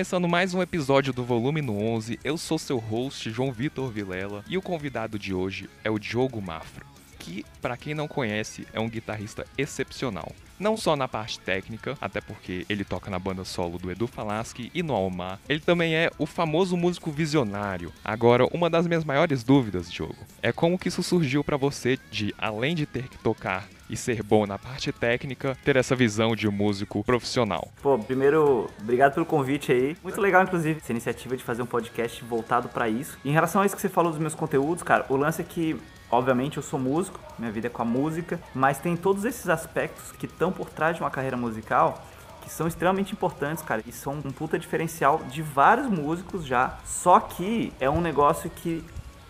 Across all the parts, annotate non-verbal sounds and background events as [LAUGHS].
Começando mais um episódio do Volume no 11. Eu sou seu host, João Vitor Vilela, e o convidado de hoje é o Diogo Mafra, que, para quem não conhece, é um guitarrista excepcional. Não só na parte técnica, até porque ele toca na banda solo do Edu Falaschi e no Almar, ele também é o famoso músico visionário. Agora, uma das minhas maiores dúvidas, Diogo, é como que isso surgiu para você de, além de ter que tocar e ser bom na parte técnica, ter essa visão de músico profissional. Pô, primeiro, obrigado pelo convite aí. Muito legal, inclusive, essa iniciativa de fazer um podcast voltado para isso. Em relação a isso que você falou dos meus conteúdos, cara, o lance é que Obviamente eu sou músico, minha vida é com a música, mas tem todos esses aspectos que estão por trás de uma carreira musical que são extremamente importantes, cara, e são um puta diferencial de vários músicos já. Só que é um negócio que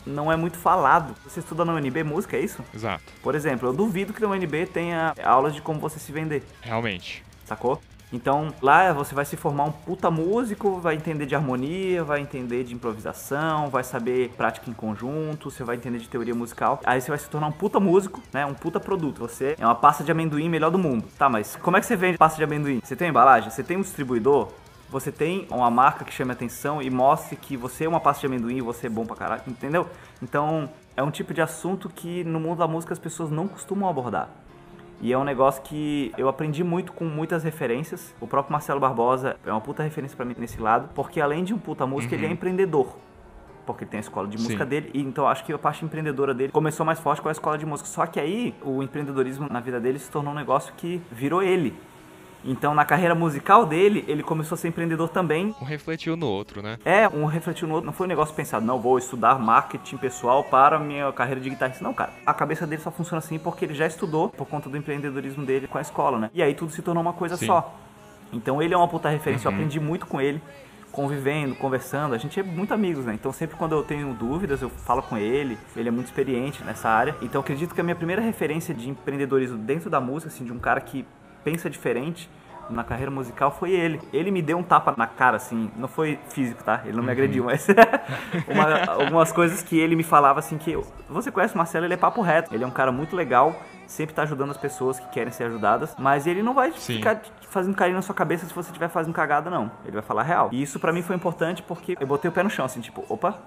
não é muito falado. Você estuda na UNB música, é isso? Exato. Por exemplo, eu duvido que na UNB tenha aulas de como você se vender. Realmente. Sacou? Então lá você vai se formar um puta músico, vai entender de harmonia, vai entender de improvisação, vai saber prática em conjunto, você vai entender de teoria musical. Aí você vai se tornar um puta músico, né? Um puta produto. Você é uma pasta de amendoim melhor do mundo. Tá, mas como é que você vende pasta de amendoim? Você tem embalagem? Você tem um distribuidor? Você tem uma marca que chame atenção e mostre que você é uma pasta de amendoim e você é bom pra caralho, entendeu? Então, é um tipo de assunto que no mundo da música as pessoas não costumam abordar. E é um negócio que eu aprendi muito com muitas referências. O próprio Marcelo Barbosa é uma puta referência para mim nesse lado, porque além de um puta músico, uhum. ele é uhum. empreendedor. Porque ele tem a escola de música Sim. dele, e então acho que a parte empreendedora dele começou mais forte com a escola de música. Só que aí o empreendedorismo na vida dele se tornou um negócio que virou ele. Então, na carreira musical dele, ele começou a ser empreendedor também. Um refletiu no outro, né? É, um refletiu no outro. Não foi um negócio pensado, não, vou estudar marketing pessoal para a minha carreira de guitarrista. Não, cara. A cabeça dele só funciona assim porque ele já estudou por conta do empreendedorismo dele com a escola, né? E aí tudo se tornou uma coisa Sim. só. Então, ele é uma puta referência, uhum. eu aprendi muito com ele convivendo, conversando. A gente é muito amigos, né? Então sempre quando eu tenho dúvidas, eu falo com ele. Ele é muito experiente nessa área. Então acredito que a minha primeira referência de empreendedorismo dentro da música, assim, de um cara que pensa diferente na carreira musical foi ele. Ele me deu um tapa na cara, assim, não foi físico, tá? Ele não me uhum. agrediu, mas [LAUGHS] uma, algumas coisas que ele me falava assim que você conhece o Marcelo, ele é papo reto. Ele é um cara muito legal, sempre tá ajudando as pessoas que querem ser ajudadas, mas ele não vai Sim. ficar fazendo carinho na sua cabeça se você estiver fazendo cagada, não. Ele vai falar real. E isso para mim foi importante porque eu botei o pé no chão, assim, tipo, opa,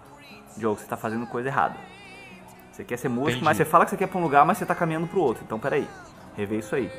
Diogo, você tá fazendo coisa errada. Você quer ser músico, Entendi. mas você fala que você quer pra um lugar, mas você tá caminhando pro outro. Então, peraí, rever isso aí.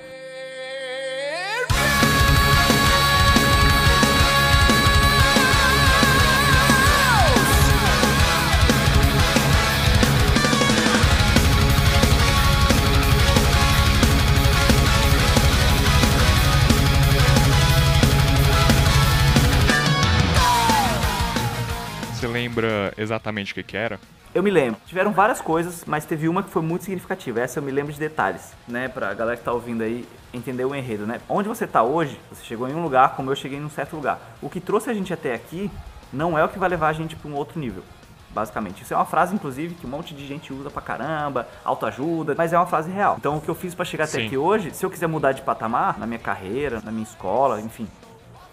Exatamente o que, que era? Eu me lembro. Tiveram várias coisas, mas teve uma que foi muito significativa. Essa eu me lembro de detalhes, né? Pra galera que tá ouvindo aí entender o enredo, né? Onde você tá hoje, você chegou em um lugar como eu cheguei em um certo lugar. O que trouxe a gente até aqui não é o que vai levar a gente para um outro nível. Basicamente. Isso é uma frase, inclusive, que um monte de gente usa pra caramba, autoajuda, mas é uma frase real. Então, o que eu fiz para chegar Sim. até aqui hoje, se eu quiser mudar de patamar, na minha carreira, na minha escola, enfim,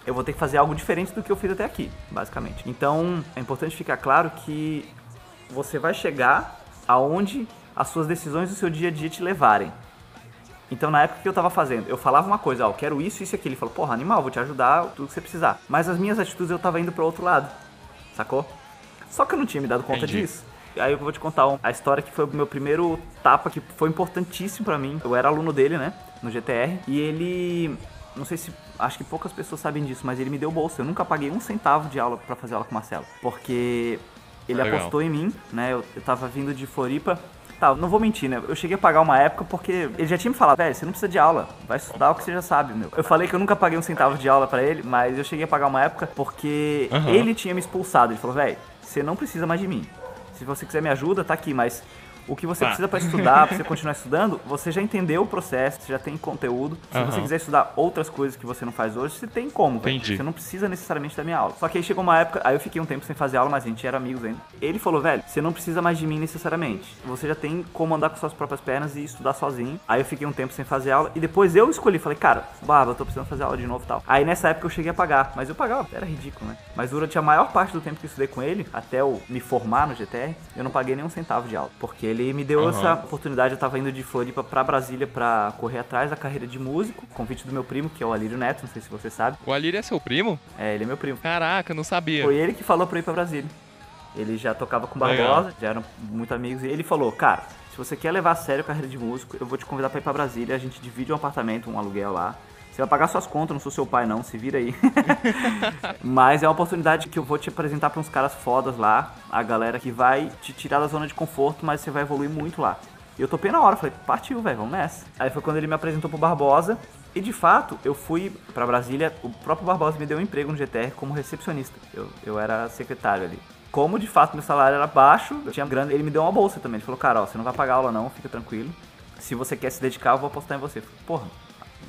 eu vou ter que fazer algo diferente do que eu fiz até aqui, basicamente. Então, é importante ficar claro que você vai chegar aonde as suas decisões do seu dia a dia te levarem. Então, na época que eu tava fazendo, eu falava uma coisa, ó, eu quero isso, isso e aquilo. Ele falou, porra, animal, vou te ajudar, tudo que você precisar. Mas as minhas atitudes eu tava indo pro outro lado, sacou? Só que eu não tinha me dado conta Entendi. disso. Aí eu vou te contar a história que foi o meu primeiro tapa, que foi importantíssimo para mim. Eu era aluno dele, né, no GTR, e ele não sei se. Acho que poucas pessoas sabem disso, mas ele me deu bolsa. Eu nunca paguei um centavo de aula para fazer aula com o Marcelo. Porque ele Legal. apostou em mim, né? Eu, eu tava vindo de Floripa. Tá, não vou mentir, né? Eu cheguei a pagar uma época porque ele já tinha me falado, velho, você não precisa de aula, vai estudar o que você já sabe, meu. Eu falei que eu nunca paguei um centavo de aula para ele, mas eu cheguei a pagar uma época porque uhum. ele tinha me expulsado. Ele falou, velho, você não precisa mais de mim. Se você quiser me ajuda, tá aqui, mas o que você tá. precisa para estudar, para você [LAUGHS] continuar estudando, você já entendeu o processo, você já tem conteúdo. Se uhum. você quiser estudar outras coisas que você não faz hoje, você tem como. Entendi. Você não precisa necessariamente da minha aula. Só que aí chegou uma época, aí eu fiquei um tempo sem fazer aula, mas a gente era amigos ainda. Ele falou, velho, você não precisa mais de mim necessariamente. Você já tem como andar com suas próprias pernas e estudar sozinho. Aí eu fiquei um tempo sem fazer aula e depois eu escolhi, falei, cara, barba, eu tô precisando fazer aula de novo e tal. Aí nessa época eu cheguei a pagar, mas eu pagava, era ridículo, né? Mas durante a maior parte do tempo que eu estudei com ele, até eu me formar no GTR, eu não paguei nenhum centavo de aula, porque ele ele me deu Aham. essa oportunidade. Eu tava indo de Floripa pra Brasília pra correr atrás da carreira de músico. Convite do meu primo, que é o Alírio Neto, não sei se você sabe. O Alírio é seu primo? É, ele é meu primo. Caraca, não sabia. Foi ele que falou pra eu ir pra Brasília. Ele já tocava com o Legal. Barbosa, já eram muito amigos. E ele falou, cara, se você quer levar a sério a carreira de músico, eu vou te convidar pra ir pra Brasília. A gente divide um apartamento, um aluguel lá. Você vai pagar suas contas, não sou seu pai não, se vira aí. [LAUGHS] Mas é uma oportunidade que eu vou te apresentar pra uns caras fodas lá. A galera que vai te tirar da zona de conforto, mas você vai evoluir muito lá. E eu topei na hora, falei, partiu, velho, vamos nessa. Aí foi quando ele me apresentou pro Barbosa. E de fato, eu fui pra Brasília, o próprio Barbosa me deu um emprego no GTR como recepcionista. Eu, eu era secretário ali. Como de fato meu salário era baixo, eu tinha grana, ele me deu uma bolsa também. Ele falou, cara, ó, você não vai pagar aula não, fica tranquilo. Se você quer se dedicar, eu vou apostar em você. Eu falei, porra,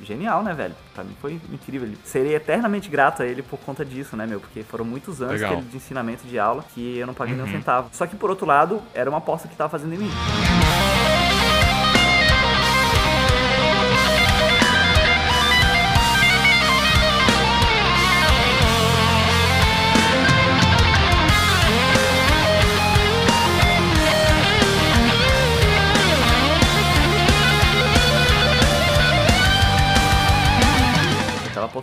genial, né, velho? Pra mim foi incrível. Serei eternamente grato a ele por conta disso, né, meu? Porque foram muitos anos Legal. de ensinamento de aula que eu não paguei nem um centavo. Só que por outro lado, era uma aposta que tava fazendo em mim.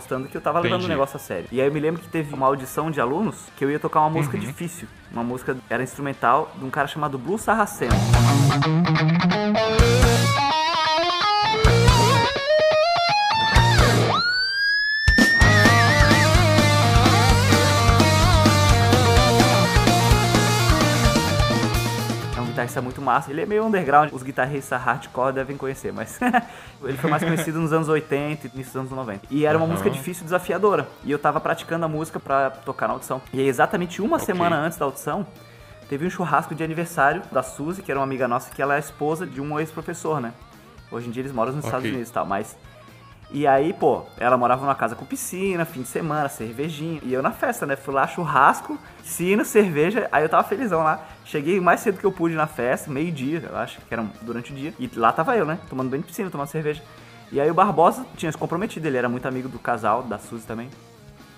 Apostando que eu tava levando o negócio a sério. E aí eu me lembro que teve uma audição de alunos que eu ia tocar uma música difícil. Uma música era instrumental de um cara chamado Blue Sarraceno. Guitarrista muito massa. Ele é meio underground. Os guitarristas hardcore devem conhecer, mas [LAUGHS] ele foi mais conhecido nos anos 80 e nos anos 90. E era uma Aham. música difícil e desafiadora. E eu tava praticando a música pra tocar na audição. E aí, exatamente uma Ok. semana antes da audição, teve um churrasco de aniversário da Suzy, que era uma amiga nossa, que ela é esposa de um ex-professor, né? Hoje em dia eles moram nos Estados Ok. Unidos e tal, mas. E aí, pô, ela morava numa casa com piscina, fim de semana, cervejinha. E eu na festa, né? Fui lá, churrasco, piscina, cerveja. Aí eu tava felizão lá. Cheguei mais cedo que eu pude na festa, meio-dia, eu acho, que era durante o dia. E lá tava eu, né? Tomando banho de piscina, tomando cerveja. E aí o Barbosa tinha se comprometido, ele era muito amigo do casal, da Suzy também.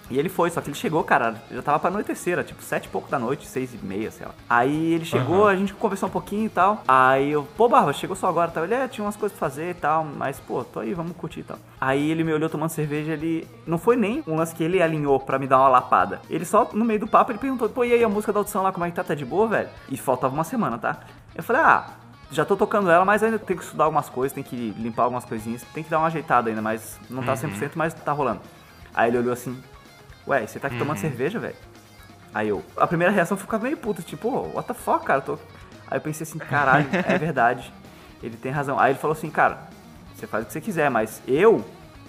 E ele foi, só que ele chegou, cara, já tava pra anoitecer, era tipo sete e pouco da noite, seis e meia, sei lá. Aí ele chegou, Aham. a gente conversou um pouquinho e tal. Aí eu, pô, Barba, chegou só agora tal. Ele, é, tinha umas coisas pra fazer e tal, mas, pô, tô aí, vamos curtir e tal. Aí ele me olhou tomando cerveja, ele... Não foi nem um lance que ele alinhou pra me dar uma lapada. Ele só, no meio do papo, ele perguntou, pô, e aí a música da audição lá, como é que tá? Tá de boa, velho? E faltava uma semana, tá? Eu falei, ah... Já tô tocando ela, mas ainda tenho que estudar algumas coisas, tem que limpar algumas coisinhas, tem que dar uma ajeitada ainda, mas não tá 100%, mas tá rolando. Aí ele olhou assim, ué, você tá aqui tomando cerveja, velho? Aí eu, a primeira reação foi ficar meio puto, tipo, oh, what the fuck, cara? eu Tô... Aí eu pensei assim, caralho, [LAUGHS] é verdade. Ele tem razão. Aí ele falou assim, cara, você faz o que você quiser, mas eu,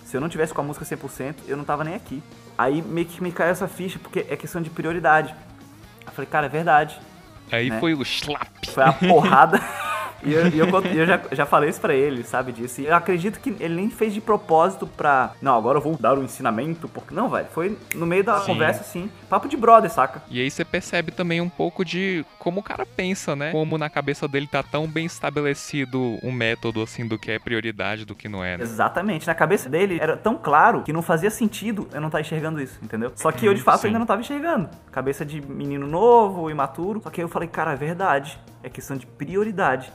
se eu não tivesse com a música 100%, eu não tava nem aqui. Aí meio que me caiu essa ficha, porque é questão de prioridade. Eu falei, cara, é verdade. Aí né? foi o slap. Foi a porrada. [LAUGHS] E eu, e eu, eu já, já falei isso pra ele, sabe disso. E eu acredito que ele nem fez de propósito pra. Não, agora eu vou dar um ensinamento. Porque... Não, velho. Foi no meio da Sim. conversa, assim. Papo de brother, saca? E aí você percebe também um pouco de como o cara pensa, né? Como na cabeça dele tá tão bem estabelecido um método, assim, do que é prioridade, do que não é, né? Exatamente. Na cabeça dele era tão claro que não fazia sentido eu não estar enxergando isso, entendeu? Só que eu, de fato, Sim. ainda não tava enxergando. Cabeça de menino novo, imaturo. Só que aí eu falei, cara, é verdade. É questão de prioridade.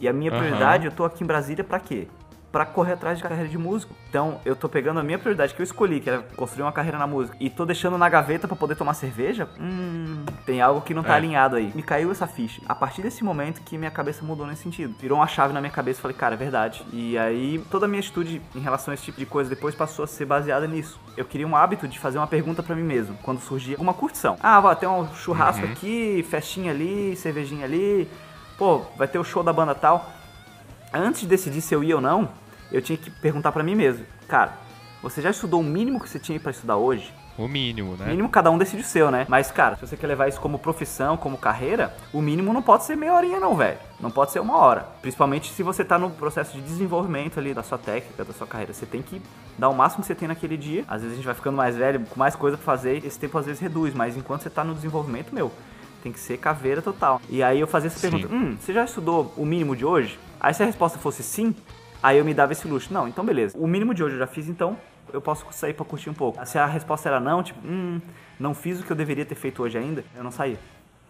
E a minha prioridade, eu tô aqui em Brasília pra quê? Pra correr atrás de carreira de músico. Então, eu tô pegando a minha prioridade que eu escolhi, que era construir uma carreira na música, e tô deixando na gaveta pra poder tomar cerveja. Hum, tem algo que não tá É. alinhado aí. Me caiu essa ficha. A partir desse momento que minha cabeça mudou nesse sentido. Virou uma chave na minha cabeça, falei, cara, é verdade. E aí, toda a minha atitude em relação a esse tipo de coisa depois passou a ser baseada nisso. Eu queria um hábito de fazer uma pergunta pra mim mesmo, quando surgia alguma curtição. Ah, vai ter um churrasco Uhum. aqui, festinha ali, cervejinha ali. Pô, vai ter o show da banda tal antes de decidir se eu ia ou não, eu tinha que perguntar pra mim mesmo, cara, você já estudou o mínimo que você tinha pra estudar hoje? O mínimo, né? Mínimo cada um decide o seu, né? Mas, cara, se você quer levar isso como profissão, como carreira, o mínimo não pode ser meia horinha, não, velho. Não pode ser uma hora. Principalmente se você tá no processo de desenvolvimento ali da sua técnica, da sua carreira. Você tem que dar o máximo que você tem naquele dia. Às vezes a gente vai ficando mais velho, com mais coisa pra fazer, esse tempo às vezes reduz. Mas enquanto você tá no desenvolvimento, meu, tem que ser caveira total. E aí eu fazia essa pergunta: hum, você já estudou o mínimo de hoje? Aí se a resposta fosse sim, aí eu me dava esse luxo. Não, então beleza. O mínimo de hoje eu já fiz, então eu posso sair pra curtir um pouco. Se a resposta era não, tipo, hum, não fiz o que eu deveria ter feito hoje ainda, eu não saía.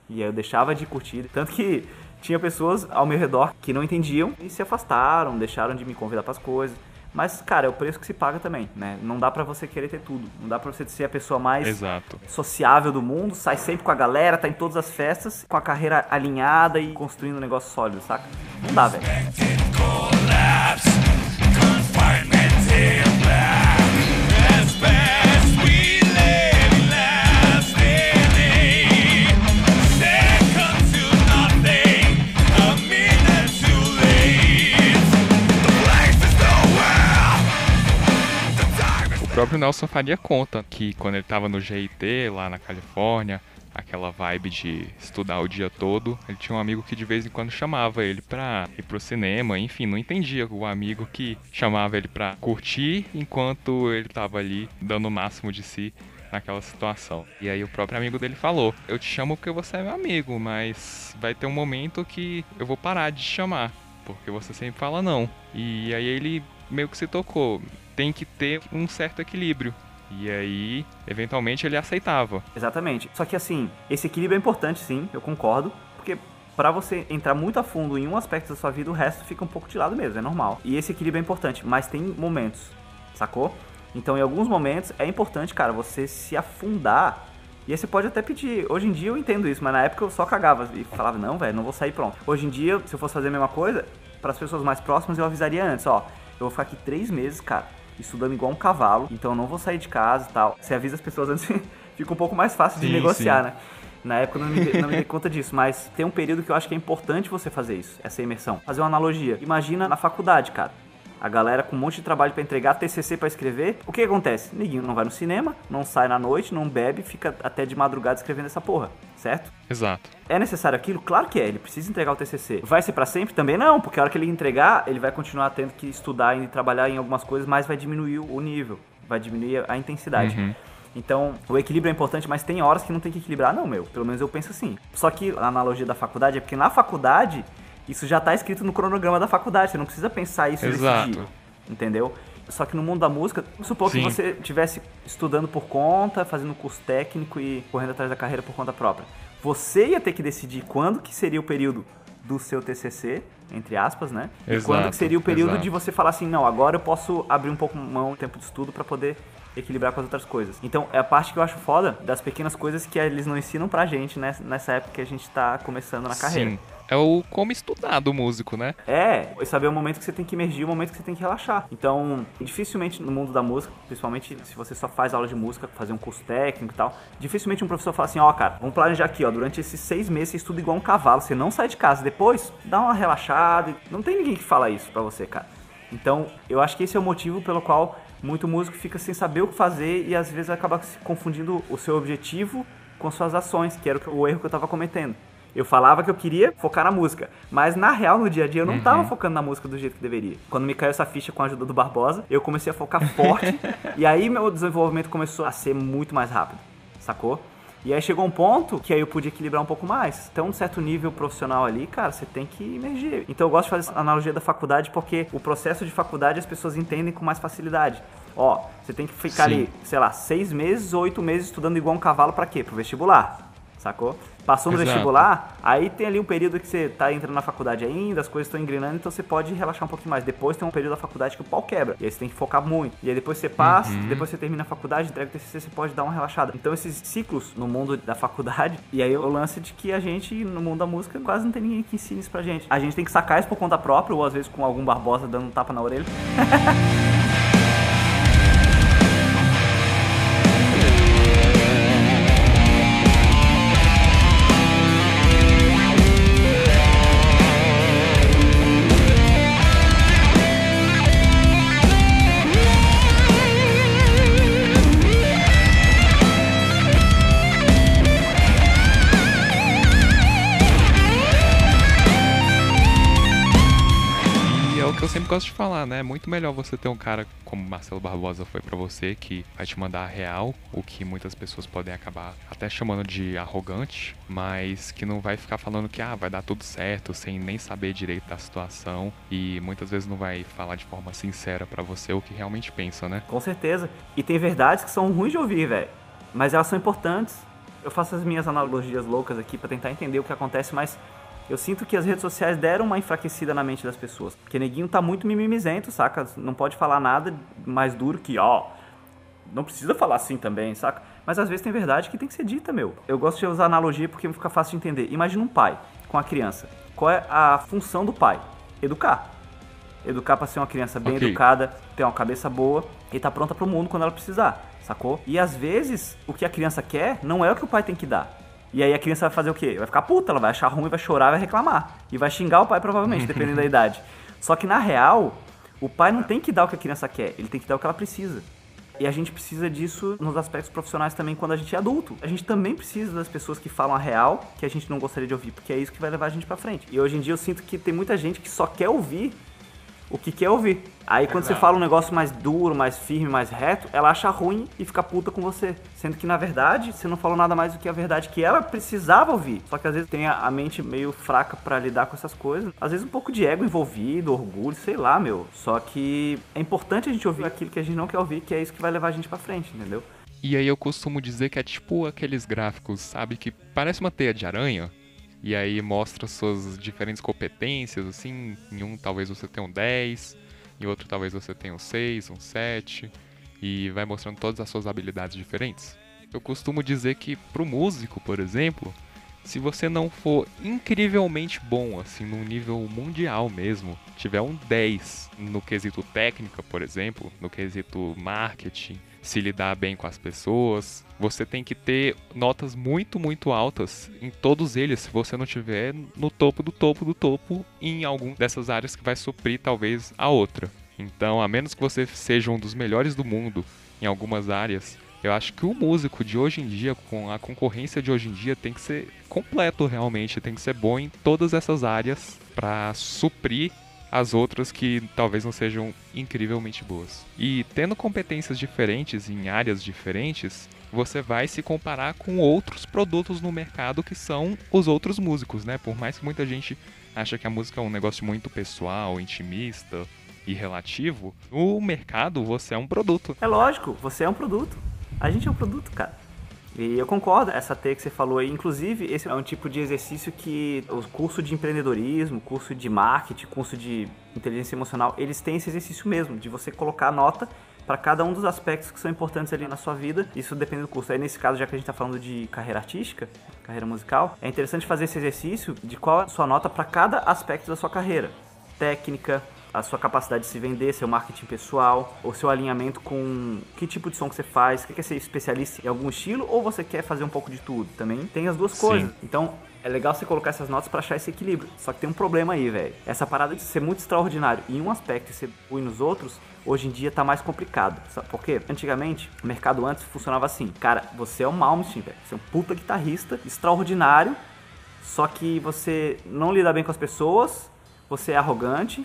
E aí eu deixava de curtir. Tanto que Tinha pessoas ao meu redor que não entendiam e se afastaram, deixaram de me convidar para as coisas. Mas, cara, é o preço que se paga também, né? Não dá para você querer ter tudo. Não dá pra você ser a pessoa mais Exato. sociável do mundo, sai sempre com a galera, tá em todas as festas, com a carreira alinhada e construindo um negócio sólido, saca? Não dá, velho. Próprio Nelson Faria conta que quando ele tava no GIT lá na Califórnia, aquela vibe de estudar o dia todo, ele tinha um amigo que de vez em quando chamava ele pra ir pro cinema, enfim, não entendia o amigo que chamava ele pra curtir enquanto ele tava ali dando o máximo de si naquela situação. E aí o próprio amigo dele falou: "Eu te chamo porque você é meu amigo, mas vai ter um momento que eu vou parar de te chamar, porque você sempre fala não". E aí ele meio que se tocou, tem que ter um certo equilíbrio. E aí, eventualmente ele aceitava. Exatamente. Só que assim, esse equilíbrio é importante sim, eu concordo, porque pra você entrar muito a fundo em um aspecto da sua vida, o resto fica um pouco de lado mesmo, é normal. E esse equilíbrio é importante, mas tem momentos, sacou? Então, em alguns momentos é importante, cara, você se afundar. E aí você pode até pedir. Hoje em dia eu entendo isso, mas na época eu só cagava e falava, não, velho, não vou sair pronto. Hoje em dia, se eu fosse fazer a mesma coisa, para as pessoas mais próximas eu avisaria antes, ó, eu vou ficar aqui três meses, cara estudando igual um cavalo, então eu não vou sair de casa e tal. Você avisa as pessoas antes, [LAUGHS] fica um pouco mais fácil de Sim, negociar, sim. né? Na época eu não me, dei- não me dei conta disso, mas tem um período que eu acho que é importante você fazer isso, essa imersão. Fazer uma analogia. Imagina na faculdade, cara. A galera com um monte de trabalho pra entregar, TCC pra escrever. O que, acontece? Ninguém não vai no cinema, não sai na noite, não bebe, fica até de madrugada escrevendo essa porra, certo? Exato. É necessário aquilo? Claro que é, ele precisa entregar o TCC. Vai ser pra sempre? Também não, porque a hora que ele entregar, ele vai continuar tendo que estudar e trabalhar em algumas coisas, mas vai diminuir o nível, vai diminuir a intensidade. Uhum. Então, o equilíbrio é importante, mas tem horas que não tem que equilibrar, não, meu. Pelo menos eu penso assim. Só que a analogia da faculdade é porque na faculdade, isso já tá escrito no cronograma da faculdade, você não precisa pensar isso Exato. nesse dia, entendeu? Só que no mundo da música, supor que você estivesse estudando por conta, fazendo curso técnico e correndo atrás da carreira por conta própria. Você ia ter que decidir quando que seria o período do seu TCC, entre aspas, né? e Exato, quando que seria o período exato. de você falar assim, não, agora eu posso abrir um pouco mão de tempo de estudo para poder equilibrar com as outras coisas. Então, é a parte que eu acho foda das pequenas coisas que eles não ensinam pra gente né, nessa época que a gente tá começando na carreira. Sim. É o como estudar do músico, né? É, saber o momento que você tem que emergir, o momento que você tem que relaxar. Então, dificilmente no mundo da música, principalmente se você só faz aula de música, fazer um curso técnico e tal, dificilmente um professor fala assim, ó, cara, vamos planejar aqui, ó, durante esses seis meses você estuda igual um cavalo, você não sai de casa, depois dá uma relaxada. Não tem ninguém que fala isso pra você, cara. Então, eu acho que esse é o motivo pelo qual muito músico fica sem saber o que fazer e às vezes acaba se confundindo o seu objetivo com suas ações, que era o erro que eu tava cometendo. Eu falava que eu queria focar na música, mas na real, no dia a dia, eu não tava focando na música do jeito que deveria. Quando me caiu essa ficha com a ajuda do Barbosa, eu comecei a focar forte, [LAUGHS] e aí meu desenvolvimento começou a ser muito mais rápido, sacou? E aí chegou um ponto que aí eu pude equilibrar um pouco mais. Então, um certo nível profissional ali, cara, você tem que emergir. Então, eu gosto de fazer essa analogia da faculdade porque o processo de faculdade as pessoas entendem com mais facilidade. Ó, você tem que ficar Sim. ali, sei lá, seis meses, oito meses estudando igual um cavalo pra quê? Pro vestibular, sacou? Passou no Exato. vestibular, aí tem ali um período que você tá entrando na faculdade ainda, as coisas estão engrenando, então você pode relaxar um pouquinho mais. Depois tem um período da faculdade que o pau quebra, e aí você tem que focar muito. E aí depois você passa, Uhum. depois você termina a faculdade, entrega o TCC, você pode dar uma relaxada. Então esses ciclos no mundo da faculdade, [LAUGHS] e aí o lance de que a gente, no mundo da música, quase não tem ninguém que ensine isso pra gente. A gente tem que sacar isso por conta própria, ou às vezes com algum Barbosa dando um tapa na orelha. [LAUGHS] o que eu sempre gosto de falar, né? É muito melhor você ter um cara como Marcelo Barbosa foi pra você, que vai te mandar a real, o que muitas pessoas podem acabar até chamando de arrogante, mas que não vai ficar falando que ah, vai dar tudo certo, sem nem saber direito da situação e muitas vezes não vai falar de forma sincera pra você o que realmente pensa, né? Com certeza. E tem verdades que são ruins de ouvir, velho. Mas elas são importantes. Eu faço as minhas analogias loucas aqui pra tentar entender o que acontece, mas Eu sinto que as redes sociais deram uma enfraquecida na mente das pessoas. Porque neguinho tá muito mimimizento, saca? Não pode falar nada mais duro que, ó, não precisa falar assim também, saca? Mas às vezes tem verdade que tem que ser dita, meu. Eu gosto de usar analogia porque fica fácil de entender. Imagina um pai com a criança. Qual é a função do pai? Educar. Educar para ser uma criança bem okay. educada, ter uma cabeça boa e tá pronta para o mundo quando ela precisar, sacou? E às vezes o que a criança quer não é o que o pai tem que dar. E aí a criança vai fazer o quê? Vai ficar puta, ela vai achar ruim, vai chorar, vai reclamar. E vai xingar o pai provavelmente, [LAUGHS] dependendo da idade. Só que na real, o pai não tem que dar o que a criança quer, ele tem que dar o que ela precisa. E a gente precisa disso nos aspectos profissionais também quando a gente é adulto. A gente também precisa das pessoas que falam a real, que a gente não gostaria de ouvir, porque é isso que vai levar a gente para frente. E hoje em dia eu sinto que tem muita gente que só quer ouvir o que quer ouvir. Aí quando Exato. você fala um negócio mais duro, mais firme, mais reto, ela acha ruim e fica puta com você. Sendo que na verdade você não falou nada mais do que a verdade que ela precisava ouvir. Só que às vezes tem a mente meio fraca para lidar com essas coisas. Às vezes um pouco de ego envolvido, orgulho, sei lá, meu. Só que é importante a gente ouvir aquilo que a gente não quer ouvir, que é isso que vai levar a gente para frente, entendeu? E aí eu costumo dizer que é tipo aqueles gráficos, sabe, que parece uma teia de aranha, e aí mostra suas diferentes competências, assim, em um talvez você tenha um 10, em outro talvez você tenha um 6, um 7, e vai mostrando todas as suas habilidades diferentes. Eu costumo dizer que pro músico, por exemplo, se você não for incrivelmente bom, assim, num nível mundial mesmo, tiver um 10 no quesito técnica, por exemplo, no quesito marketing, se lidar bem com as pessoas. Você tem que ter notas muito, muito altas em todos eles, se você não tiver no topo do topo do topo em algum dessas áreas que vai suprir talvez a outra. Então, a menos que você seja um dos melhores do mundo em algumas áreas, eu acho que o músico de hoje em dia, com a concorrência de hoje em dia, tem que ser completo realmente, tem que ser bom em todas essas áreas para suprir as outras que talvez não sejam incrivelmente boas. E tendo competências diferentes em áreas diferentes, você vai se comparar com outros produtos no mercado que são os outros músicos, né? Por mais que muita gente acha que a música é um negócio muito pessoal, intimista e relativo, no mercado você é um produto. É lógico, você é um produto. A gente é um produto, cara. E eu concordo, essa T que você falou aí. Inclusive, esse é um tipo de exercício que o curso de empreendedorismo, curso de marketing, curso de inteligência emocional, eles têm esse exercício mesmo, de você colocar nota para cada um dos aspectos que são importantes ali na sua vida. Isso depende do curso. Aí, nesse caso, já que a gente está falando de carreira artística, carreira musical, é interessante fazer esse exercício de qual é a sua nota para cada aspecto da sua carreira. Técnica, a sua capacidade de se vender, seu marketing pessoal, ou seu alinhamento com que tipo de som que você faz, quer ser especialista em algum estilo ou você quer fazer um pouco de tudo. Também tem as duas Sim. coisas. Então, é legal você colocar essas notas para achar esse equilíbrio. Só que tem um problema aí, velho. Essa parada de ser muito extraordinário em um aspecto e ser ruim nos outros, hoje em dia tá mais complicado. Sabe por quê? Antigamente, o mercado antes funcionava assim. Cara, você é um Malmsteen, velho. Você é um puta guitarrista extraordinário, só que você não lida bem com as pessoas, você é arrogante,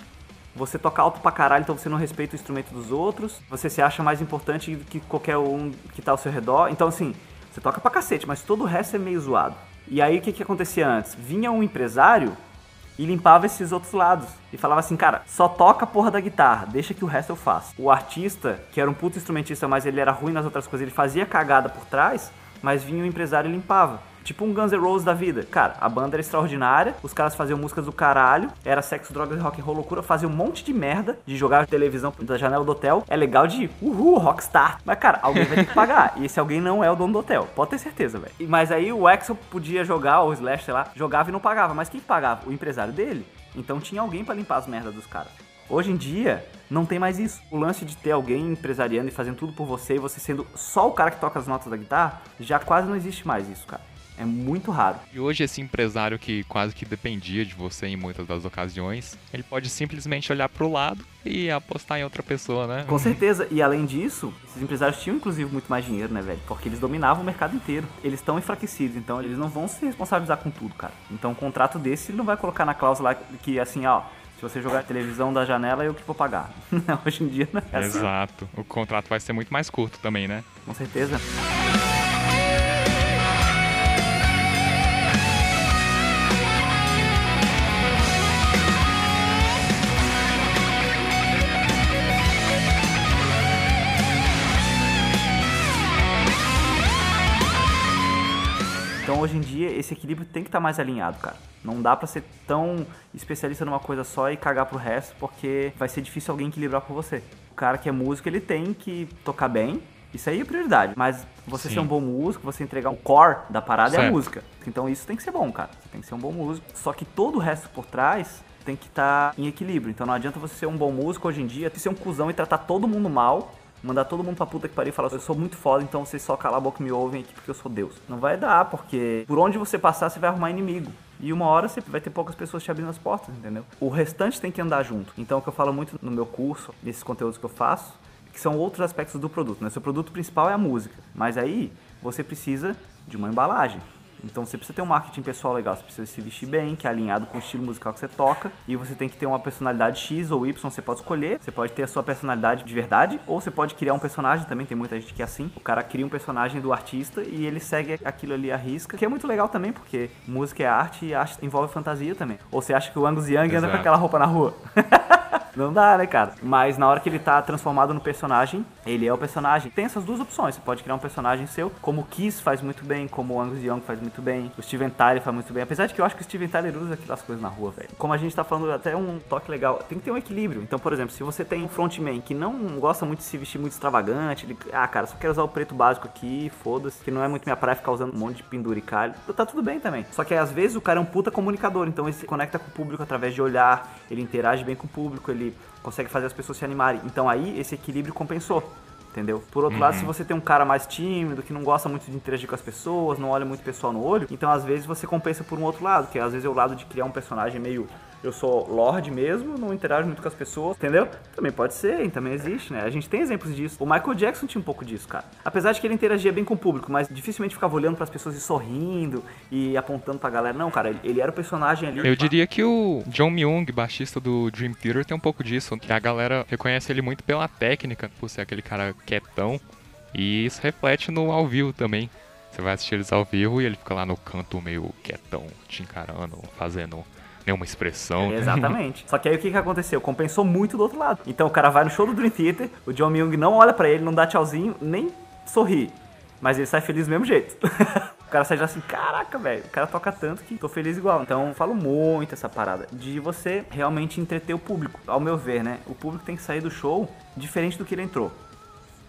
você toca alto pra caralho, então você não respeita o instrumento dos outros. Você se acha mais importante do que qualquer um que tá ao seu redor. Então, assim, você toca pra cacete, mas todo o resto é meio zoado. E aí, o que, que acontecia antes? Vinha um empresário e limpava esses outros lados. E falava assim, cara, só toca a porra da guitarra, deixa que o resto eu faço. O artista, que era um puto instrumentista, mas ele era ruim nas outras coisas, ele fazia cagada por trás, mas vinha o empresário e limpava. Tipo um Guns N' Roses da vida. Cara, a banda era extraordinária, os caras faziam músicas do caralho, era sexo, drogas rock and roll loucura, fazia um monte de merda de jogar televisão da janela do hotel. É legal de uhul, rockstar. Mas, cara, alguém vai ter que pagar. e esse alguém não é o dono do hotel. Pode ter certeza, velho. Mas aí o Axel podia jogar, ou o Slash, sei lá, jogava e não pagava. Mas quem pagava? O empresário dele. Então tinha alguém para limpar as merdas dos caras. Hoje em dia, não tem mais isso. O lance de ter alguém empresariando e fazendo tudo por você e você sendo só o cara que toca as notas da guitarra, já quase não existe mais isso, cara. É muito raro. E hoje esse empresário que quase que dependia de você em muitas das ocasiões, ele pode simplesmente olhar pro lado e apostar em outra pessoa, né? Com certeza. E além disso, esses empresários tinham inclusive muito mais dinheiro, né, velho? Porque eles dominavam o mercado inteiro. Eles estão enfraquecidos, então eles não vão se responsabilizar com tudo, cara. Então um contrato desse ele não vai colocar na cláusula que assim, ó, se você jogar a televisão da janela, eu que vou pagar. [LAUGHS] Hoje em dia não é assim. Exato. O contrato vai ser muito mais curto também, né? Com certeza. Esse equilíbrio tem que estar tá mais alinhado, cara. Não dá para ser tão especialista numa coisa só e cagar pro resto, porque vai ser difícil alguém equilibrar com você. O cara que é músico, ele tem que tocar bem, isso aí é prioridade. Mas você Sim. ser um bom músico, você entregar o core da parada certo. é a música. Então isso tem que ser bom, cara. Você tem que ser um bom músico. Só que todo o resto por trás tem que estar tá em equilíbrio. Então não adianta você ser um bom músico hoje em dia, ser um cuzão e tratar todo mundo mal, mandar todo mundo pra puta que pariu e falar, eu sou muito foda, então vocês só calar a boca e me ouvem aqui porque eu sou Deus. Não vai dar, porque por onde você passar, você vai arrumar inimigo. E uma hora você vai ter poucas pessoas te abrindo as portas, entendeu? O restante tem que andar junto. Então, o que eu falo muito no meu curso, nesses conteúdos que eu faço, que são outros aspectos do produto. Né? Seu produto principal é a música, mas aí você precisa de uma embalagem. Então você precisa ter um marketing pessoal legal, você precisa se vestir bem, que é alinhado com o estilo musical que você toca, e você tem que ter uma personalidade X ou Y, você pode escolher. Você pode ter a sua personalidade de verdade, ou você pode criar um personagem também, tem muita gente que é assim. O cara cria um personagem do artista e ele segue aquilo ali à risca, que é muito legal também, porque música é arte e arte envolve fantasia também. Ou você acha que o Angus Young Exato. anda com aquela roupa na rua? [LAUGHS] Não dá, né, cara? Mas na hora que ele tá transformado no personagem, ele é o personagem. Tem essas duas opções. Você pode criar um personagem seu, como o Kiss faz muito bem, como o Angus Young faz muito bem, o Steven Tyler faz muito bem. Apesar de que eu acho que o Steven Tyler usa aquelas coisas na rua, velho. Como a gente tá falando, até um toque legal. Tem que ter um equilíbrio. Então, por exemplo, se você tem um frontman que não gosta muito de se vestir muito extravagante, ele, ah, cara, só quero usar o preto básico aqui, foda-se, que não é muito minha praia ficar usando um monte de penduricalho. Tá tudo bem também. Só que às vezes o cara é um puta comunicador, então ele se conecta com o público através de olhar, ele interage bem com o público, ele consegue fazer as pessoas se animarem. Então aí esse equilíbrio compensou. Entendeu? Por outro uhum. lado, se você tem um cara mais tímido, que não gosta muito de interagir com as pessoas, não olha muito pessoal no olho, então às vezes você compensa por um outro lado, que às vezes é o lado de criar um personagem meio eu sou Lorde mesmo, não interajo muito com as pessoas, entendeu? Também pode ser, também existe, né? A gente tem exemplos disso. O Michael Jackson tinha um pouco disso, cara. Apesar de que ele interagia bem com o público, mas dificilmente ficava olhando para as pessoas e sorrindo e apontando pra galera. Não, cara, ele era o personagem ali. Eu diria que o John Myung, baixista do Dream Theater, tem um pouco disso, que a galera reconhece ele muito pela técnica, por ser aquele cara quietão, e isso reflete no ao vivo também. Você vai assistir eles ao vivo e ele fica lá no canto meio quietão, te encarando, fazendo nenhuma expressão. É, exatamente. [LAUGHS] Só que aí o que, que aconteceu? Compensou muito do outro lado. Então o cara vai no show do Dream Theater, o John Myung não olha para ele, não dá tchauzinho, nem sorri. Mas ele sai feliz do mesmo jeito. [LAUGHS] o cara sai já assim, caraca, velho, o cara toca tanto que tô feliz igual. Então eu falo muito essa parada de você realmente entreter o público. Ao meu ver, né? O público tem que sair do show diferente do que ele entrou.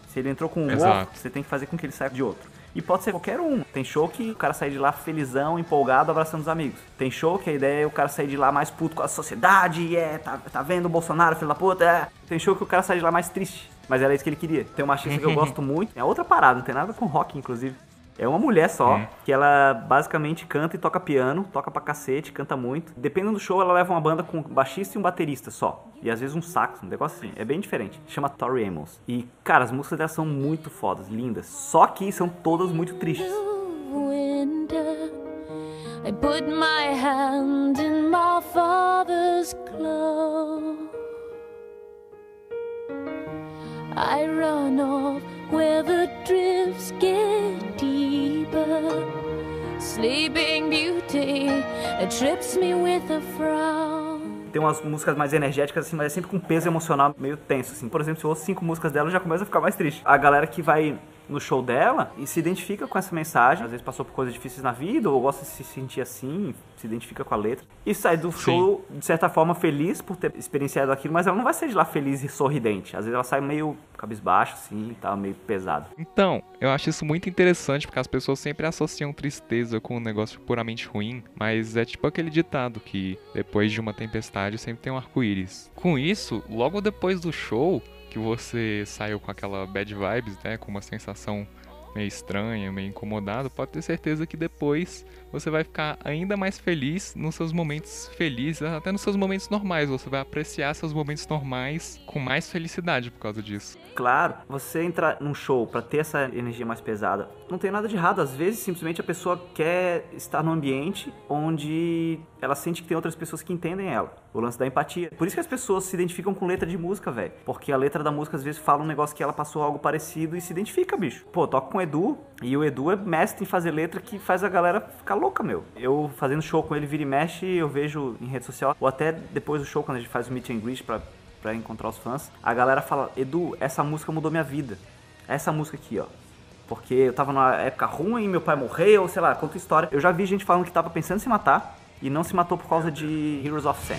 Se ele entrou com um humor, você tem que fazer com que ele saia de outro. E pode ser qualquer um. Tem show que o cara sai de lá felizão, empolgado, abraçando os amigos. Tem show que a ideia é o cara sair de lá mais puto com a sociedade, e é, tá, tá vendo o Bolsonaro, filho da puta, é. Tem show que o cara sai de lá mais triste. Mas era isso que ele queria. Tem uma artista que eu [LAUGHS] gosto muito. É outra parada, não tem nada com rock, inclusive. É uma mulher só, é. que ela basicamente canta e toca piano, toca pra cacete, canta muito. Dependendo do show, ela leva uma banda com um baixista e um baterista só. E às vezes um sax, um negócio assim. É bem diferente. Chama Tori Amos. E, cara, as músicas dela são muito fodas, lindas. Só que são todas muito tristes. I put my hand in my father's glove. I run off Tem umas músicas mais energéticas, assim, mas é sempre com peso emocional meio tenso, assim. Por exemplo, se eu ouço cinco músicas dela, já começa a ficar mais triste. A galera que vai no show dela e se identifica com essa mensagem. Às vezes passou por coisas difíceis na vida ou gosta de se sentir assim, se identifica com a letra. E sai do show, Sim. de certa forma, feliz por ter experienciado aquilo, mas ela não vai sair de lá feliz e sorridente. Às vezes ela sai meio cabisbaixo, assim, tá meio pesado. Então, eu acho isso muito interessante porque as pessoas sempre associam tristeza com um negócio puramente ruim, mas é tipo aquele ditado que depois de uma tempestade sempre tem um arco-íris. Com isso, logo depois do show, que você saiu com aquela bad vibes, né, com uma sensação meio estranha, meio incomodado, pode ter certeza que depois você vai ficar ainda mais feliz nos seus momentos felizes, até nos seus momentos normais. Você vai apreciar seus momentos normais com mais felicidade por causa disso. Claro, você entrar num show para ter essa energia mais pesada, não tem nada de errado. Às vezes, simplesmente a pessoa quer estar num ambiente onde ela sente que tem outras pessoas que entendem ela. O lance da empatia. Por isso que as pessoas se identificam com letra de música, velho. Porque a letra da música às vezes fala um negócio que ela passou algo parecido e se identifica, bicho. Pô, toco com o Edu e o Edu é mestre em fazer letra que faz a galera ficar louca, meu. Eu fazendo show com ele, vira e mexe, eu vejo em rede social, ou até depois do show, quando a gente faz o meet and greet pra, pra encontrar os fãs, a galera fala, Edu, essa música mudou minha vida. Essa música aqui, ó. Porque eu tava numa época ruim, meu pai morreu, sei lá, conta história. Eu já vi gente falando que tava pensando em se matar e não se matou por causa de Heroes of Sand.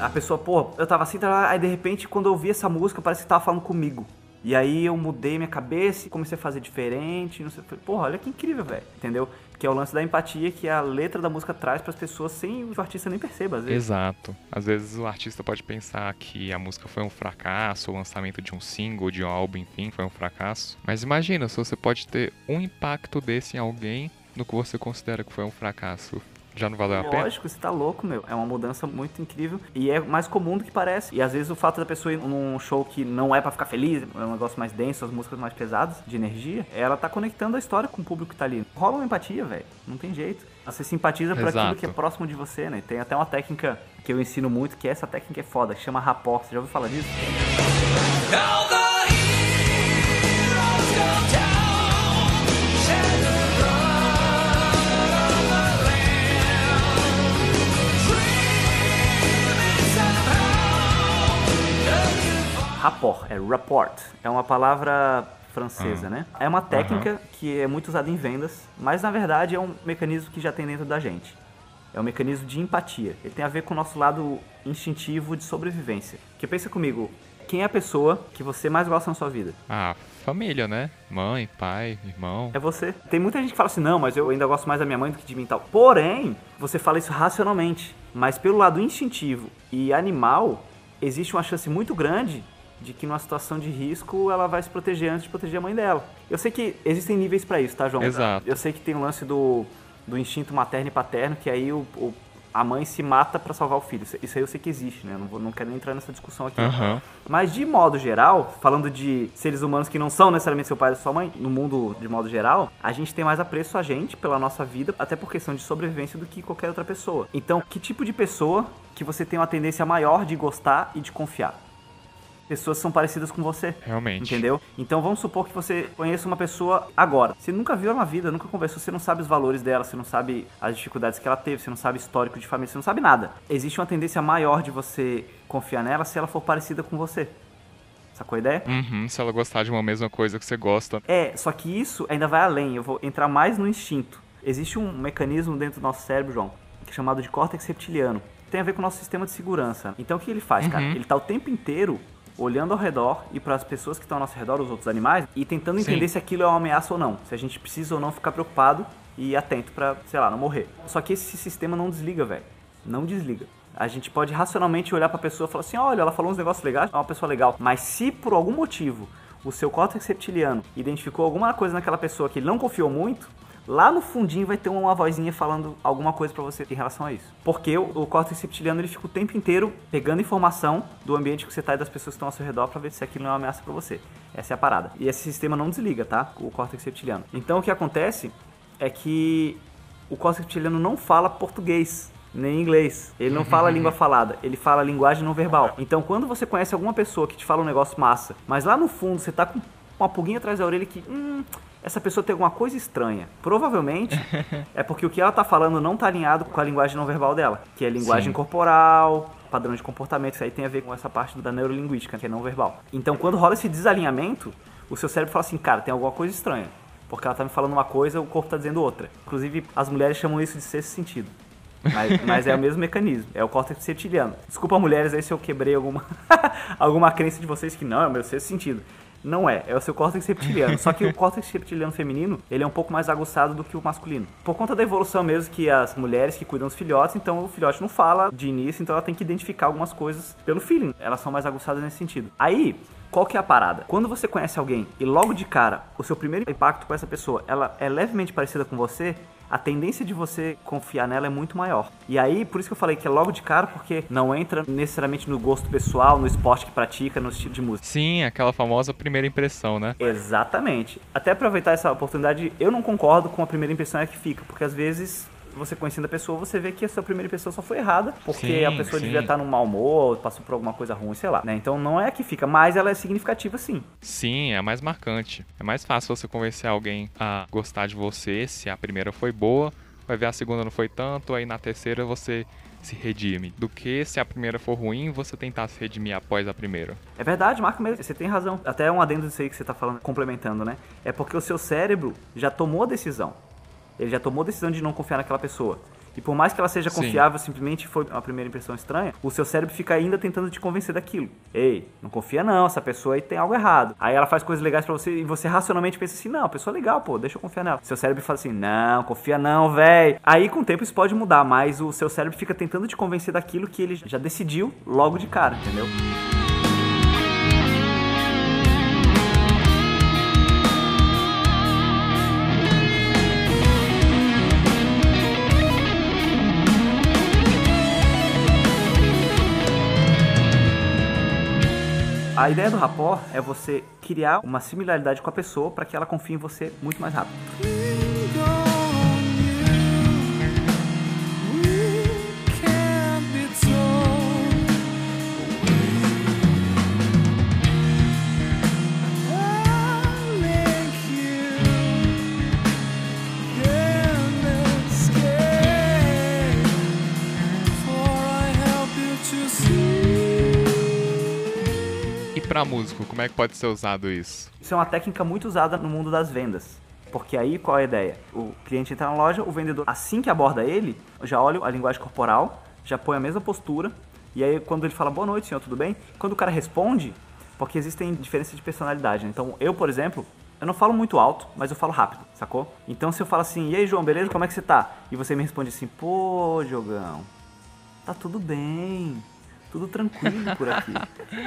A pessoa, pô, eu tava assim, aí de repente quando eu ouvi essa música parece que tava falando comigo. E aí eu mudei minha cabeça e comecei a fazer diferente, não sei, porra, olha que incrível, velho, entendeu? Que é o lance da empatia que a letra da música traz para as pessoas sem o artista nem perceba, às vezes. Exato. Às vezes o artista pode pensar que a música foi um fracasso, o lançamento de um single, de um álbum, enfim, foi um fracasso. Mas imagina se você pode ter um impacto desse em alguém no que você considera que foi um fracasso já não valeu a pena? Lógico, você tá louco, meu. É uma mudança muito incrível e é mais comum do que parece. E às vezes o fato da pessoa ir num show que não é para ficar feliz, é um negócio mais denso, as músicas mais pesadas, de energia, ela tá conectando a história com o público que tá ali. Rola uma empatia, velho. Não tem jeito. Você simpatiza por Exato. aquilo que é próximo de você, né? Tem até uma técnica que eu ensino muito, que essa técnica é foda, que chama rapport. Você já ouviu falar disso? The Rapport, é rapport. É uma palavra francesa, Ah. né? É uma técnica que é muito usada em vendas, mas na verdade é um mecanismo que já tem dentro da gente. É um mecanismo de empatia. Ele tem a ver com o nosso lado instintivo de sobrevivência. Que pensa comigo, quem é a pessoa que você mais gosta na sua vida? Ah, família, né? Mãe, pai, irmão. É você. Tem muita gente que fala assim, não, mas eu ainda gosto mais da minha mãe do que de mim e tal. Porém, você fala isso racionalmente. Mas pelo lado instintivo e animal, existe uma chance muito grande de que numa situação de risco ela vai se proteger antes de proteger a mãe dela. Eu sei que existem níveis pra isso, tá, João? Exato. Eu sei que tem o lance do, do instinto materno e paterno, que aí o, o- a mãe se mata pra salvar o filho. Isso- aí eu sei que existe, né? Não, vou, não quero nem entrar nessa discussão aqui. Aham. Mas de modo geral, falando de seres humanos que não são necessariamente seu pai ou sua mãe, no mundo de modo geral, a gente tem mais apreço a gente pela nossa vida, até por questão de sobrevivência do que qualquer outra pessoa. Então, que tipo de pessoa que você tem uma tendência maior de gostar e de confiar? Pessoas são parecidas com você. Realmente. Entendeu? Então vamos supor que você conheça uma pessoa agora. Você nunca viu ela na vida, nunca conversou, você não sabe os valores dela, você não sabe as dificuldades que ela teve, você não sabe histórico de família, você não sabe nada. Existe uma tendência maior de você confiar nela se ela for parecida com você. Sacou a ideia? Uhum, se ela gostar de uma mesma coisa que você gosta. É, só que isso ainda vai além. Eu vou entrar mais no instinto. Existe um mecanismo dentro do nosso cérebro, João, que é chamado de córtex reptiliano. Tem a ver com o nosso sistema de segurança. Então o que ele faz, cara? Ele tá o tempo inteiro olhando ao redor e para as pessoas que estão ao nosso redor, os outros animais, e tentando Sim. entender se aquilo é uma ameaça ou não. Se a gente precisa ou não ficar preocupado e atento pra, sei lá, não morrer. Só que esse sistema não desliga, velho. Não desliga. A gente pode racionalmente olhar pra pessoa e falar assim: olha, ela falou uns negócios legais, é uma pessoa legal. Mas se por algum motivo o seu córtex reptiliano identificou alguma coisa naquela pessoa que ele não confiou muito, lá no fundinho vai ter uma vozinha falando alguma coisa pra você em relação a isso. Porque o, o córtex reptiliano ele fica o tempo inteiro pegando informação do ambiente que você tá e das pessoas que estão ao seu redor pra ver se aquilo não é uma ameaça pra você. Essa é a parada. E esse sistema não desliga, tá? O córtex reptiliano. Então o que acontece é que o córtex reptiliano não fala português nem inglês. Ele não fala [LAUGHS] língua falada, ele fala linguagem não verbal. Então, quando você conhece alguma pessoa que te fala um negócio massa, mas lá no fundo você tá com uma pulguinha atrás da orelha que, hum, essa pessoa tem alguma coisa estranha. Provavelmente [LAUGHS] é porque o que ela tá falando não tá alinhado com a linguagem não verbal dela, que é linguagem Sim. corporal, padrão de comportamento, isso aí tem a ver com essa parte da neurolinguística, que é não verbal. Então, quando rola esse desalinhamento, o seu cérebro fala assim, cara, tem alguma coisa estranha. Porque ela tá me falando uma coisa, o corpo tá dizendo outra. Inclusive, as mulheres chamam isso de sexto sentido. Mas, [LAUGHS] mas é o mesmo mecanismo, é o córtex reptiliano. Desculpa, mulheres, aí se eu quebrei alguma, [LAUGHS] alguma crença de vocês que não, é o meu sexto sentido. Não é, é o seu córtex reptiliano. Só que o córtex reptiliano feminino, ele é um pouco mais aguçado do que o masculino. Por conta da evolução mesmo que as mulheres que cuidam dos filhotes, então o filhote não fala de início, então ela tem que identificar algumas coisas pelo feeling. Elas são mais aguçadas nesse sentido. Aí, Qual que é a parada? Quando você conhece alguém e logo de cara o seu primeiro impacto com essa pessoa ela é levemente parecida com você, a tendência de você confiar nela é muito maior. E aí, por isso que eu falei que é logo de cara, porque não entra necessariamente no gosto pessoal, no esporte que pratica, no estilo de música. Sim, aquela famosa primeira impressão, né? Exatamente. Até aproveitar essa oportunidade, eu não concordo com a primeira impressão é que fica, porque às vezes você conhecendo a pessoa, você vê que a sua primeira impressão só foi errada, porque Sim, a pessoa sim. devia estar num mau humor, passou por alguma coisa ruim, sei lá, né? Então não é que fica, mas ela é significativa sim. Sim, é mais marcante. É mais fácil você convencer alguém a gostar de você se a primeira foi boa, vai ver a segunda não foi tanto, aí na terceira você se redime. Do que se a primeira for ruim, você tentar se redimir após a primeira. É verdade, Marco mesmo, você tem razão. Até um adendo disso aí que você tá falando, complementando, né? É porque o seu cérebro já tomou a decisão. Ele já tomou a decisão de não confiar naquela pessoa. E por mais que ela seja Sim. confiável, simplesmente foi uma primeira impressão estranha, o seu cérebro fica ainda tentando te convencer daquilo. Ei, não confia não, essa pessoa aí tem algo errado. Aí ela faz coisas legais pra você e você racionalmente pensa assim, não, a pessoa é legal, pô, deixa eu confiar nela. Seu cérebro fala assim, não, confia não, véi. Aí com o tempo isso pode mudar, mas o seu cérebro fica tentando te convencer daquilo que ele já decidiu logo de cara, entendeu? A ideia do rapport é você criar uma similaridade com a pessoa para que ela confie em você muito mais rápido. Pra músico, como é que pode ser usado isso? Isso é uma técnica muito usada no mundo das vendas. Porque aí qual é a ideia? O cliente entra na loja, o vendedor, assim que aborda ele, já olha a linguagem corporal, já põe a mesma postura, e aí quando ele fala boa noite, senhor, tudo bem? Quando o cara responde, porque existem diferenças de personalidade. né? Então eu, por exemplo, eu não falo muito alto, mas eu falo rápido, sacou? Então se eu falo assim, e aí João, beleza? Como é que você tá? E você me responde assim, pô, Jogão, tá tudo bem, tudo tranquilo por aqui.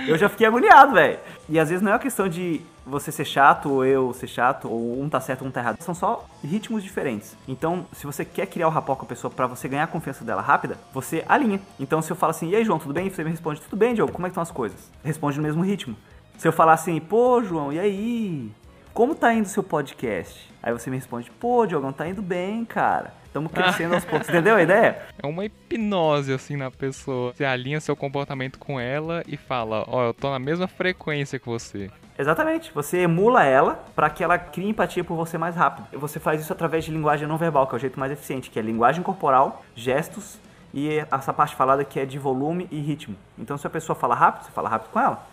eu já fiquei agoniado, velho. E às vezes não é uma questão de você ser chato ou eu ser chato, ou um tá certo um tá errado. São só ritmos diferentes. Então, se você quer criar o rapport com a pessoa pra você ganhar a confiança dela rápida, você alinha. Então, se eu falo assim, e aí, João, tudo bem? Você me responde, tudo bem, Diogo, como é que estão as coisas? Responde no mesmo ritmo. Se eu falar assim, pô, João, e aí? Como tá indo o seu podcast? Aí você me responde, pô, Diogão, tá indo bem, cara. Estamos crescendo aos poucos. Entendeu a ideia? [LAUGHS] É uma hipnose, assim, na pessoa. Você alinha seu comportamento com ela e fala, ó, eu tô na mesma frequência que você. Exatamente. Você emula ela para que ela crie empatia por você mais rápido. E Você faz isso através de linguagem não verbal, que é o jeito mais eficiente, que é linguagem corporal, gestos e essa parte falada que é de volume e ritmo. Então, se a pessoa fala rápido, você fala rápido com ela.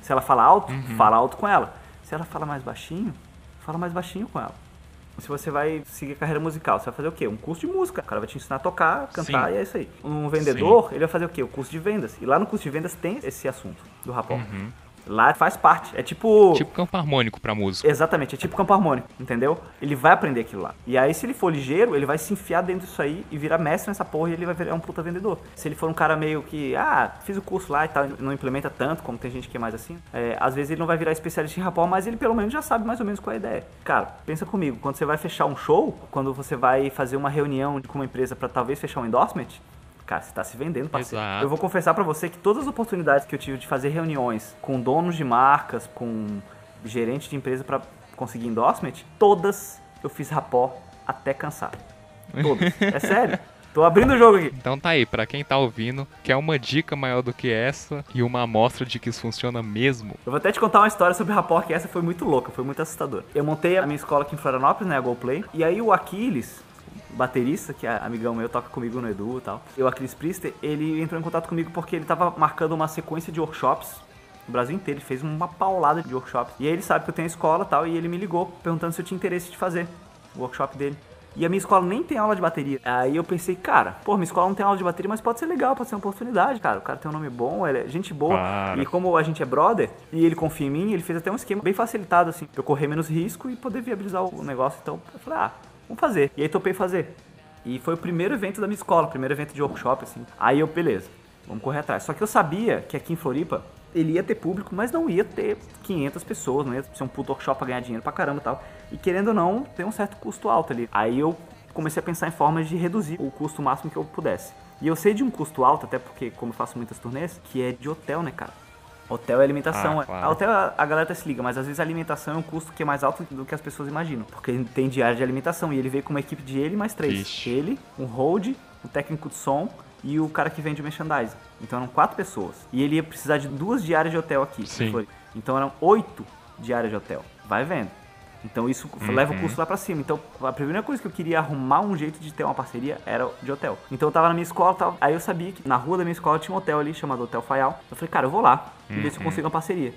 Se ela fala alto, fala alto com ela. Se ela fala mais baixinho, fala mais baixinho com ela. Se você vai seguir carreira musical, você vai fazer o quê? Um curso de música. O cara vai te ensinar a tocar, cantar Sim. e é isso aí. Um vendedor, ele vai fazer o quê? O curso de vendas. E lá no curso de vendas tem esse assunto do rapport. Lá faz parte. É tipo. Tipo campo harmônico pra músico. Exatamente, é tipo campo harmônico, entendeu? Ele vai aprender aquilo lá. E aí, se ele for ligeiro, ele vai se enfiar dentro disso aí e virar mestre nessa porra e ele vai virar um puta vendedor. Se ele for um cara meio que, ah, fiz o curso lá e tal, não implementa tanto, como tem gente que é mais assim, é, às vezes ele não vai virar especialista em rapport, mas ele pelo menos já sabe mais ou menos qual é a ideia. Cara, pensa comigo, quando você vai fechar um show, quando você vai fazer uma reunião com uma empresa pra talvez fechar um endorsement, Cara, você tá se vendendo, parceiro. Exato. Eu vou confessar pra você que todas as oportunidades que eu tive de fazer reuniões com donos de marcas, com gerente de empresa pra conseguir endorsement, todas eu fiz rapport até cansar. Todas. É [LAUGHS] sério. Tô abrindo o jogo aqui. Então tá aí, pra quem tá ouvindo, quer uma dica maior do que essa e uma amostra de que isso funciona mesmo? Eu vou até te contar uma história sobre rapport que essa foi muito louca, foi muito assustadora. Eu montei a minha escola aqui em Florianópolis, né, a GoPlay, e aí o Aquiles, baterista, que é amigão meu, toca comigo no Edu e tal, e o Aquiles Priester, ele entrou em contato comigo porque ele tava marcando uma sequência de workshops no Brasil inteiro, ele fez uma paulada de workshops. E aí ele sabe que eu tenho escola e tal, e ele me ligou perguntando se eu tinha interesse de fazer o workshop dele. E a minha escola nem tem aula de bateria. Aí eu pensei, cara, pô, minha escola não tem aula de bateria, mas pode ser legal, pode ser uma oportunidade, cara. O cara tem um nome bom, ele é gente boa. Claro. E como a gente é brother, e ele confia em mim, ele fez até um esquema bem facilitado, assim, pra eu correr menos risco e poder viabilizar o negócio. Então eu falei, ah, vamos fazer. E aí topei fazer. E foi o primeiro evento da minha escola, o primeiro evento de workshop, assim. Aí eu, beleza, vamos correr atrás. Só que eu sabia que aqui em Floripa ele ia ter público, mas não ia ter 500 pessoas, não ia ser um puto workshop pra ganhar dinheiro pra caramba e tal. E querendo ou não, tem um certo custo alto ali. Aí eu comecei a pensar em formas de reduzir o custo máximo que eu pudesse. E eu sei de um custo alto, até porque, como eu faço muitas turnês, que é de hotel, né, cara? Hotel é alimentação. Ah, claro. A hotel a galera até se liga, mas às vezes a alimentação é um custo que é mais alto do que as pessoas imaginam. Porque tem diária de alimentação e ele veio com uma equipe de ele mais três. Vixe. Ele, um hold, um técnico de som e o cara que vende merchandising. Então eram quatro pessoas. E ele ia precisar de duas diárias de hotel aqui. Sim. Então eram oito diárias de hotel. Vai vendo. Então isso leva o custo lá pra cima. Então a primeira coisa que eu queria arrumar um jeito de ter uma parceria era de hotel. Então eu tava na minha escola e tal. Aí eu sabia que na rua da minha escola tinha um hotel ali chamado Hotel Faial. Eu falei, cara, eu vou lá e ver se eu consigo uma parceria.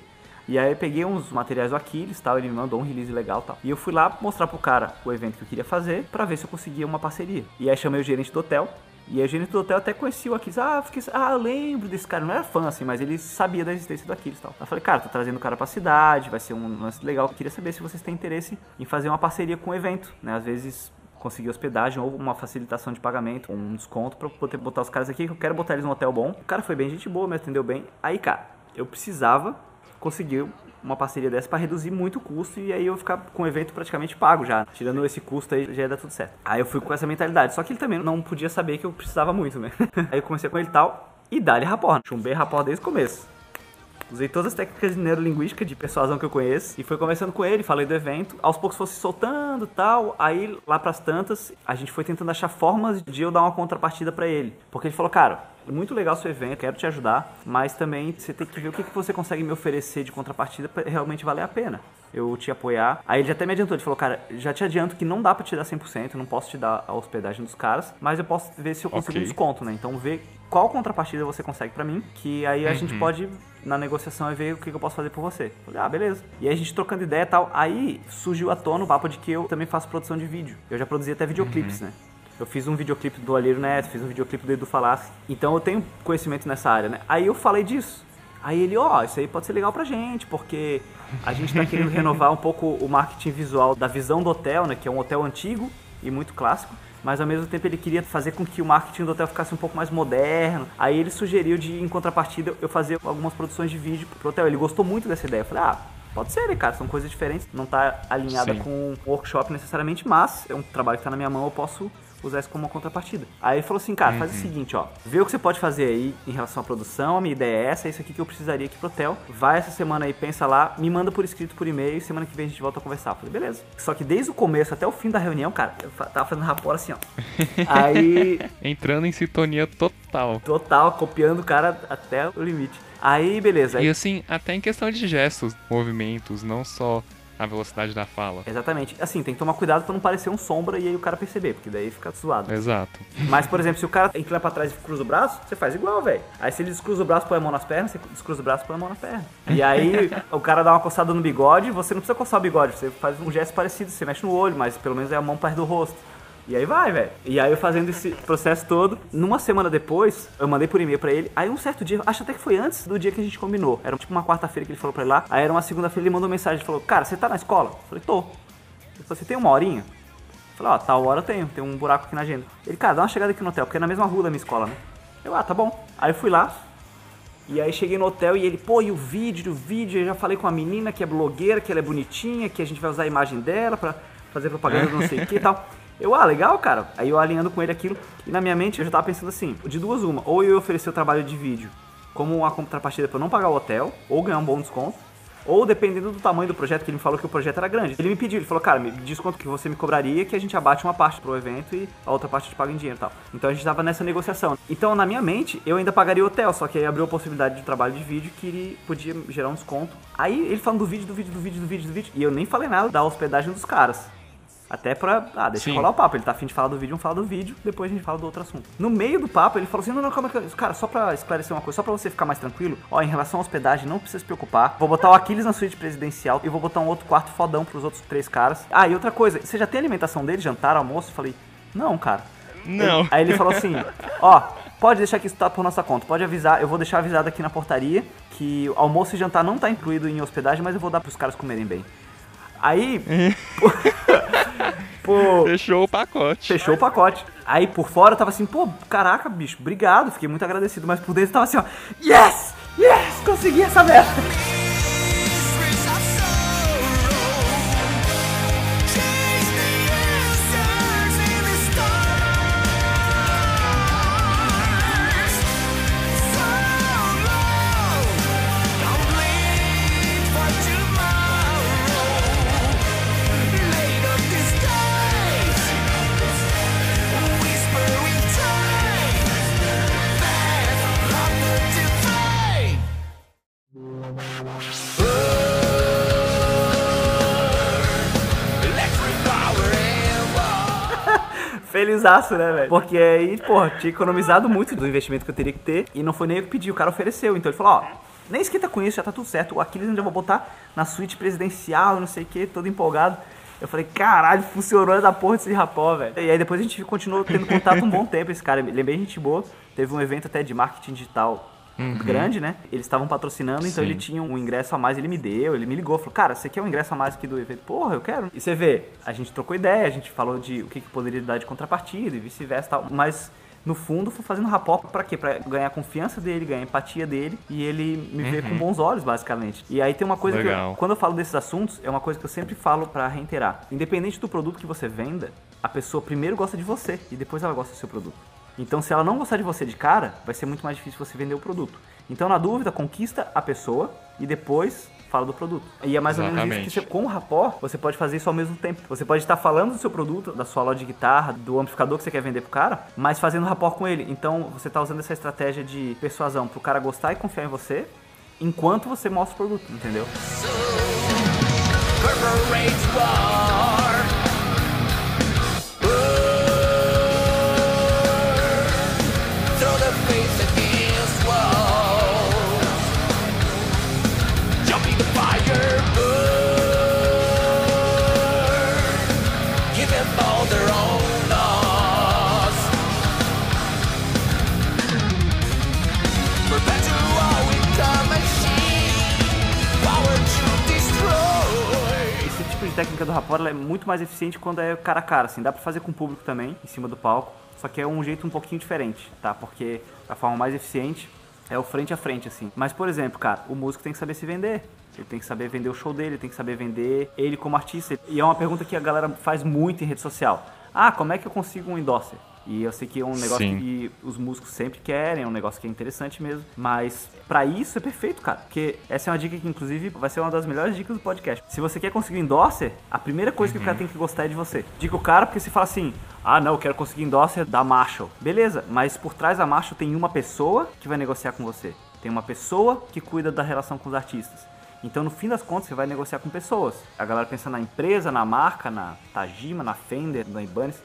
E aí eu peguei uns materiais do Aquiles tal, ele me mandou um release legal tal. E eu fui lá mostrar pro cara o evento que eu queria fazer pra ver se eu conseguia uma parceria. E aí chamei o gerente do hotel. E aí o gerente do hotel até conhecia o Aquiles. Ah, fiquei, ah, eu lembro desse cara. Não era fã, assim, mas ele sabia da existência do Aquiles e tal. Eu falei, cara, tô trazendo o cara pra cidade, vai ser um lance legal. Eu queria saber se vocês têm interesse em fazer uma parceria com o evento, né? Às vezes conseguir hospedagem ou uma facilitação de pagamento, um desconto pra poder botar os caras aqui, que eu quero botar eles num hotel bom. O cara foi bem gente boa, me atendeu bem. Aí, cara, eu precisava conseguir uma parceria dessa pra reduzir muito o custo e aí eu ficar com o evento praticamente pago já. Tirando esse custo aí, já ia dar tudo certo. Aí eu fui com essa mentalidade. Só que ele também não podia saber que eu precisava muito, né? [LAUGHS] aí eu comecei com ele e tal e dá-lhe rapor. Chumbei rapor desde o começo. Usei todas as técnicas de neurolinguística de persuasão que eu conheço e foi conversando com ele, falei do evento. Aos poucos foi se soltando tal. Aí lá pras tantas, a gente foi tentando achar formas de eu dar uma contrapartida pra ele. Porque ele falou, cara, muito legal o seu evento, quero te ajudar, mas também você tem que ver o que, que você consegue me oferecer de contrapartida pra realmente valer a pena. Eu te apoiar. Aí ele até me adiantou, ele falou, cara, já te adianto que não dá pra te dar 100%, não posso te dar a hospedagem dos caras, mas eu posso ver se eu consigo Ok. um desconto, né? Então vê qual contrapartida você consegue pra mim, que aí a gente pode, na negociação, ver o que eu posso fazer por você. Falei, ah, beleza. E aí a gente trocando ideia e tal, aí surgiu à tona o papo de que eu também faço produção de vídeo. Eu já produzi até videoclipes, né? Eu fiz um videoclipe do Alheiro Neto, fiz um videoclipe do Edu Falaschi. Então eu tenho conhecimento nessa área, né? Aí eu falei disso. Aí ele, ó, isso aí pode ser legal pra gente, porque a gente tá querendo [LAUGHS] renovar um pouco o marketing visual da visão do hotel, né? Que é um hotel antigo e muito clássico. Mas ao mesmo tempo ele queria fazer com que o marketing do hotel ficasse um pouco mais moderno. Aí ele sugeriu de, em contrapartida, eu fazer algumas produções de vídeo pro hotel. Ele gostou muito dessa ideia. Eu falei, ah, pode ser, né, cara? São coisas diferentes. Não tá alinhada Sim. com um workshop necessariamente, mas é um trabalho que tá na minha mão, eu posso usar isso como uma contrapartida. Aí ele falou assim, cara, faz o seguinte, ó, vê o que você pode fazer aí em relação à produção, a minha ideia é essa, é isso aqui que eu precisaria aqui pro hotel. Vai essa semana aí, pensa lá, me manda por escrito por e-mail, semana que vem a gente volta a conversar. Eu falei, beleza. Só que desde o começo até o fim da reunião, cara, eu tava fazendo rapor assim, ó. [LAUGHS] Aí Entrando em sintonia total. total, copiando o cara até o limite. Aí, beleza. Aí, E assim, até em questão de gestos, movimentos, não só a velocidade da fala. Exatamente. Assim, tem que tomar cuidado pra não parecer um sombra e aí o cara perceber, porque daí fica zoado. Exato. Mas, por exemplo, se o cara inclina pra trás e cruza o braço, você faz igual, velho. Aí se ele descruza o braço, põe a mão nas pernas, você descruza o braço, põe a mão na perna. E aí o cara dá uma coçada no bigode, você não precisa coçar o bigode, você faz um gesto parecido, você mexe no olho, mas pelo menos é a mão perto do rosto. E aí vai, velho. E aí eu fazendo esse processo todo, numa semana depois, eu mandei por e-mail pra ele. Aí um certo dia, acho até que foi antes do dia que a gente combinou. Era tipo uma quarta-feira que ele falou pra ele lá. Aí era uma segunda-feira, ele mandou mensagem, falou: "Cara, você tá na escola?" Eu falei: "Tô." Ele falou: "Você tem uma horinha?" Eu falei, ó, tal hora eu tenho, tem um buraco aqui na agenda. Ele, cara, dá uma chegada aqui no hotel, porque é na mesma rua da minha escola, né? Eu, ah, tá bom. Aí eu fui lá, e aí cheguei no hotel e ele, pô, e o vídeo, o vídeo, eu já falei com a menina que é blogueira, que ela é bonitinha, que a gente vai usar a imagem dela pra fazer propaganda não sei o que e tal. Eu, ah, legal, cara. Aí eu alinhando com ele aquilo, e na minha mente eu já tava pensando assim, de duas uma, ou eu oferecer o trabalho de vídeo como uma contrapartida pra eu não pagar o hotel, ou ganhar um bom desconto, ou dependendo do tamanho do projeto, que ele me falou que o projeto era grande. Ele me pediu, ele falou, cara, me diz quanto que você me cobraria, que a gente abate uma parte pro evento e a outra parte te paga em dinheiro e tal. Então a gente tava nessa negociação. Então, na minha mente, eu ainda pagaria o hotel, só que aí abriu a possibilidade de trabalho de vídeo que ele podia gerar um desconto. Aí ele falando do vídeo, do vídeo, do vídeo, do vídeo, do vídeo, e eu nem falei nada da hospedagem dos caras. Até pra. Ah, deixa Sim. rolar o papo. Ele tá afim de falar do vídeo, vamos falar do vídeo, depois a gente fala do outro assunto. No meio do papo, ele falou assim: não, não, calma. Cara, só pra esclarecer uma coisa, só pra você ficar mais tranquilo, ó, em relação à hospedagem, não precisa se preocupar. Vou botar o Aquiles na suíte presidencial e vou botar um outro quarto fodão pros outros três caras. Ah, e outra coisa, você já tem alimentação dele, jantar, almoço? Eu falei, não, cara. Não. Ele- aí ele falou assim: ó, pode deixar que isso tá por nossa conta, pode avisar, eu vou deixar avisado aqui na portaria que almoço e jantar não tá incluído em hospedagem, mas eu vou dar pros caras comerem bem. Aí. [LAUGHS] pô, Fechou o pacote. Fechou o pacote. Aí por fora eu tava assim, pô, caraca, bicho, obrigado, fiquei muito agradecido. Mas por dentro eu tava assim, ó, yes, yes, Consegui essa merda. Felizaço, né, velho? Porque aí, pô, tinha economizado muito do investimento que eu teria que ter. E não foi nem eu que pedi, o cara ofereceu. Então ele falou, ó, nem esquenta com isso, já tá tudo certo. O Aquiles ainda vou botar na suíte presidencial, não sei o que, todo empolgado. Eu falei, caralho, funcionou essa porra desse rapó, velho. E aí depois a gente continuou tendo contato um bom tempo, esse cara. Ele é bem gente boa. Teve um evento até de marketing digital grande, né? Eles estavam patrocinando, então Sim. ele tinha um ingresso a mais, ele me deu, ele me ligou, falou, cara, você quer um ingresso a mais aqui do evento? Porra, eu quero. E você vê, a gente trocou ideia, a gente falou de o que, que poderia dar de contrapartida e vice-versa e tal, mas no fundo foi fazendo rapó pra quê? Pra ganhar a confiança dele, ganhar a empatia dele e ele me ver com bons olhos, basicamente. E aí tem uma coisa que, Legal. eu, quando eu falo desses assuntos, é uma coisa que eu sempre falo pra reiterar. Independente do produto que você venda, a pessoa primeiro gosta de você e depois ela gosta do seu produto. Então, se ela não gostar de você de cara, vai ser muito mais difícil você vender o produto. Então, na dúvida, conquista a pessoa e depois fala do produto. E é mais ou menos isso que Exatamente. você, com o rapó, você pode fazer isso ao mesmo tempo. Você pode estar falando do seu produto, da sua loja de guitarra, do amplificador que você quer vender pro cara, mas fazendo rapó com ele. Então, você está usando essa estratégia de persuasão pro cara gostar e confiar em você, enquanto você mostra o produto, entendeu? Corporate técnica do ela é muito mais eficiente quando é cara a cara, assim, dá pra fazer com o público também, em cima do palco, só que é um jeito um pouquinho diferente, tá? Porque a forma mais eficiente é o frente a frente, assim. Mas, por exemplo, cara, o músico tem que saber se vender. Ele tem que saber vender o show dele, tem que saber vender ele como artista. E é uma pergunta que a galera faz muito em rede social. Ah, como é que eu consigo um endorser? E eu sei que é um negócio Sim. que os músicos sempre querem, é um negócio que é interessante mesmo. Mas pra isso é perfeito, cara. Porque essa é uma dica que, inclusive, vai ser uma das melhores dicas do podcast. Se você quer conseguir endorser, a primeira coisa que o cara tem que gostar é de você. Diga o cara porque você fala assim: ah, não, eu quero conseguir endorser da Marshall. Beleza, mas por trás da Marshall tem uma pessoa que vai negociar com você. Tem uma pessoa que cuida da relação com os artistas. Então, no fim das contas, você vai negociar com pessoas. A galera pensa na empresa, na marca, na Tajima, na Fender, na Ibanez.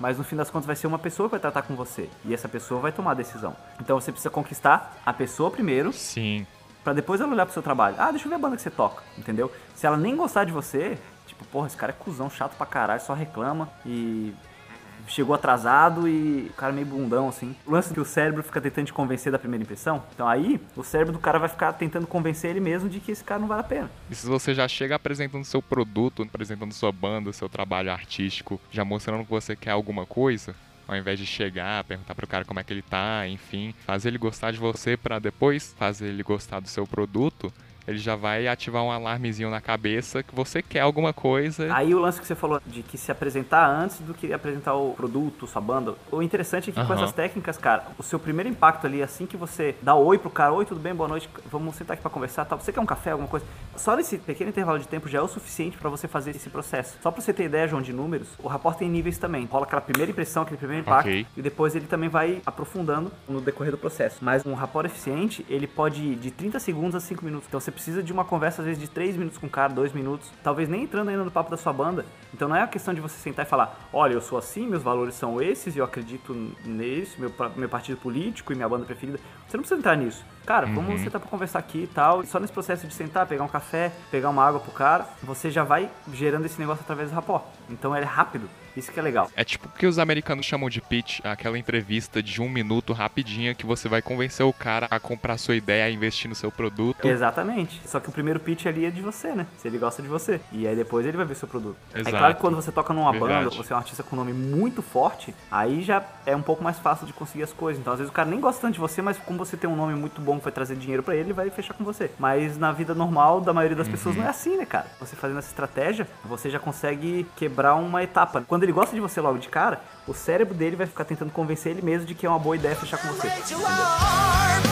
Mas no fim das contas vai ser uma pessoa que vai tratar com você. E essa pessoa vai tomar a decisão. Então você precisa conquistar a pessoa primeiro, Sim. pra depois ela olhar pro seu trabalho. Ah, deixa eu ver a banda que você toca, entendeu? Se ela nem gostar de você, tipo, porra, esse cara é cuzão, chato pra caralho, só reclama e chegou atrasado e o cara meio bundão, assim. O lance é que o cérebro fica tentando te convencer da primeira impressão. Então aí, o cérebro do cara vai ficar tentando convencer ele mesmo de que esse cara não vale a pena. E se você já chega apresentando seu produto, apresentando sua banda, seu trabalho artístico, já mostrando que você quer alguma coisa, ao invés de chegar, perguntar pro cara como é que ele tá, enfim, fazer ele gostar de você pra depois fazer ele gostar do seu produto, ele já vai ativar um alarmezinho na cabeça que você quer alguma coisa. Aí o lance que você falou de que se apresentar antes do que apresentar o produto, sua banda. O interessante é que com Aham. essas técnicas, cara, o seu primeiro impacto ali, assim que você dá oi pro cara, oi, tudo bem, boa noite, vamos sentar aqui pra conversar, tal. Você quer um café, alguma coisa? Só nesse pequeno intervalo de tempo já é o suficiente pra você fazer esse processo. Só pra você ter ideia, João, de números, o rapport tem níveis também. Rola aquela primeira impressão, aquele primeiro impacto, Ok. e depois ele também vai aprofundando no decorrer do processo. Mas um rapport eficiente, ele pode ir de 30 segundos a 5 minutos. Então você precisa de uma conversa, às vezes, de 3 minutos com o cara, 2 minutos, talvez nem entrando ainda no papo da sua banda. Então não é a questão de você sentar e falar, olha, eu sou assim, meus valores são esses, eu acredito nisso, meu, meu partido político e minha banda preferida. Você não precisa entrar nisso. Cara, vamos sentar pra conversar aqui e tal. Só nesse processo de sentar, pegar um café, pegar uma água pro cara, você já vai gerando esse negócio através do rapport. Então ele é rápido. Isso que é legal. É tipo o que os americanos chamam de pitch, aquela entrevista de um minuto rapidinha que você vai convencer o cara a comprar sua ideia, a investir no seu produto. Exatamente. Só que o primeiro pitch ali é de você, né? Se ele gosta de você. E aí depois ele vai ver seu produto. É Exato. claro que quando você toca numa Verdade. banda, você é um artista com um nome muito forte, aí já é um pouco mais fácil de conseguir as coisas. Então às vezes o cara nem gosta tanto de você, mas como você tem um nome muito bom que vai trazer dinheiro pra ele, ele vai fechar com você. Mas na vida normal da maioria das pessoas Uhum. não é assim, né, cara? Você fazendo essa estratégia, você já consegue quebrar uma etapa. Quando ele gosta de você logo de cara, o cérebro dele vai ficar tentando convencer ele mesmo de que é uma boa ideia fechar com você. Entendeu?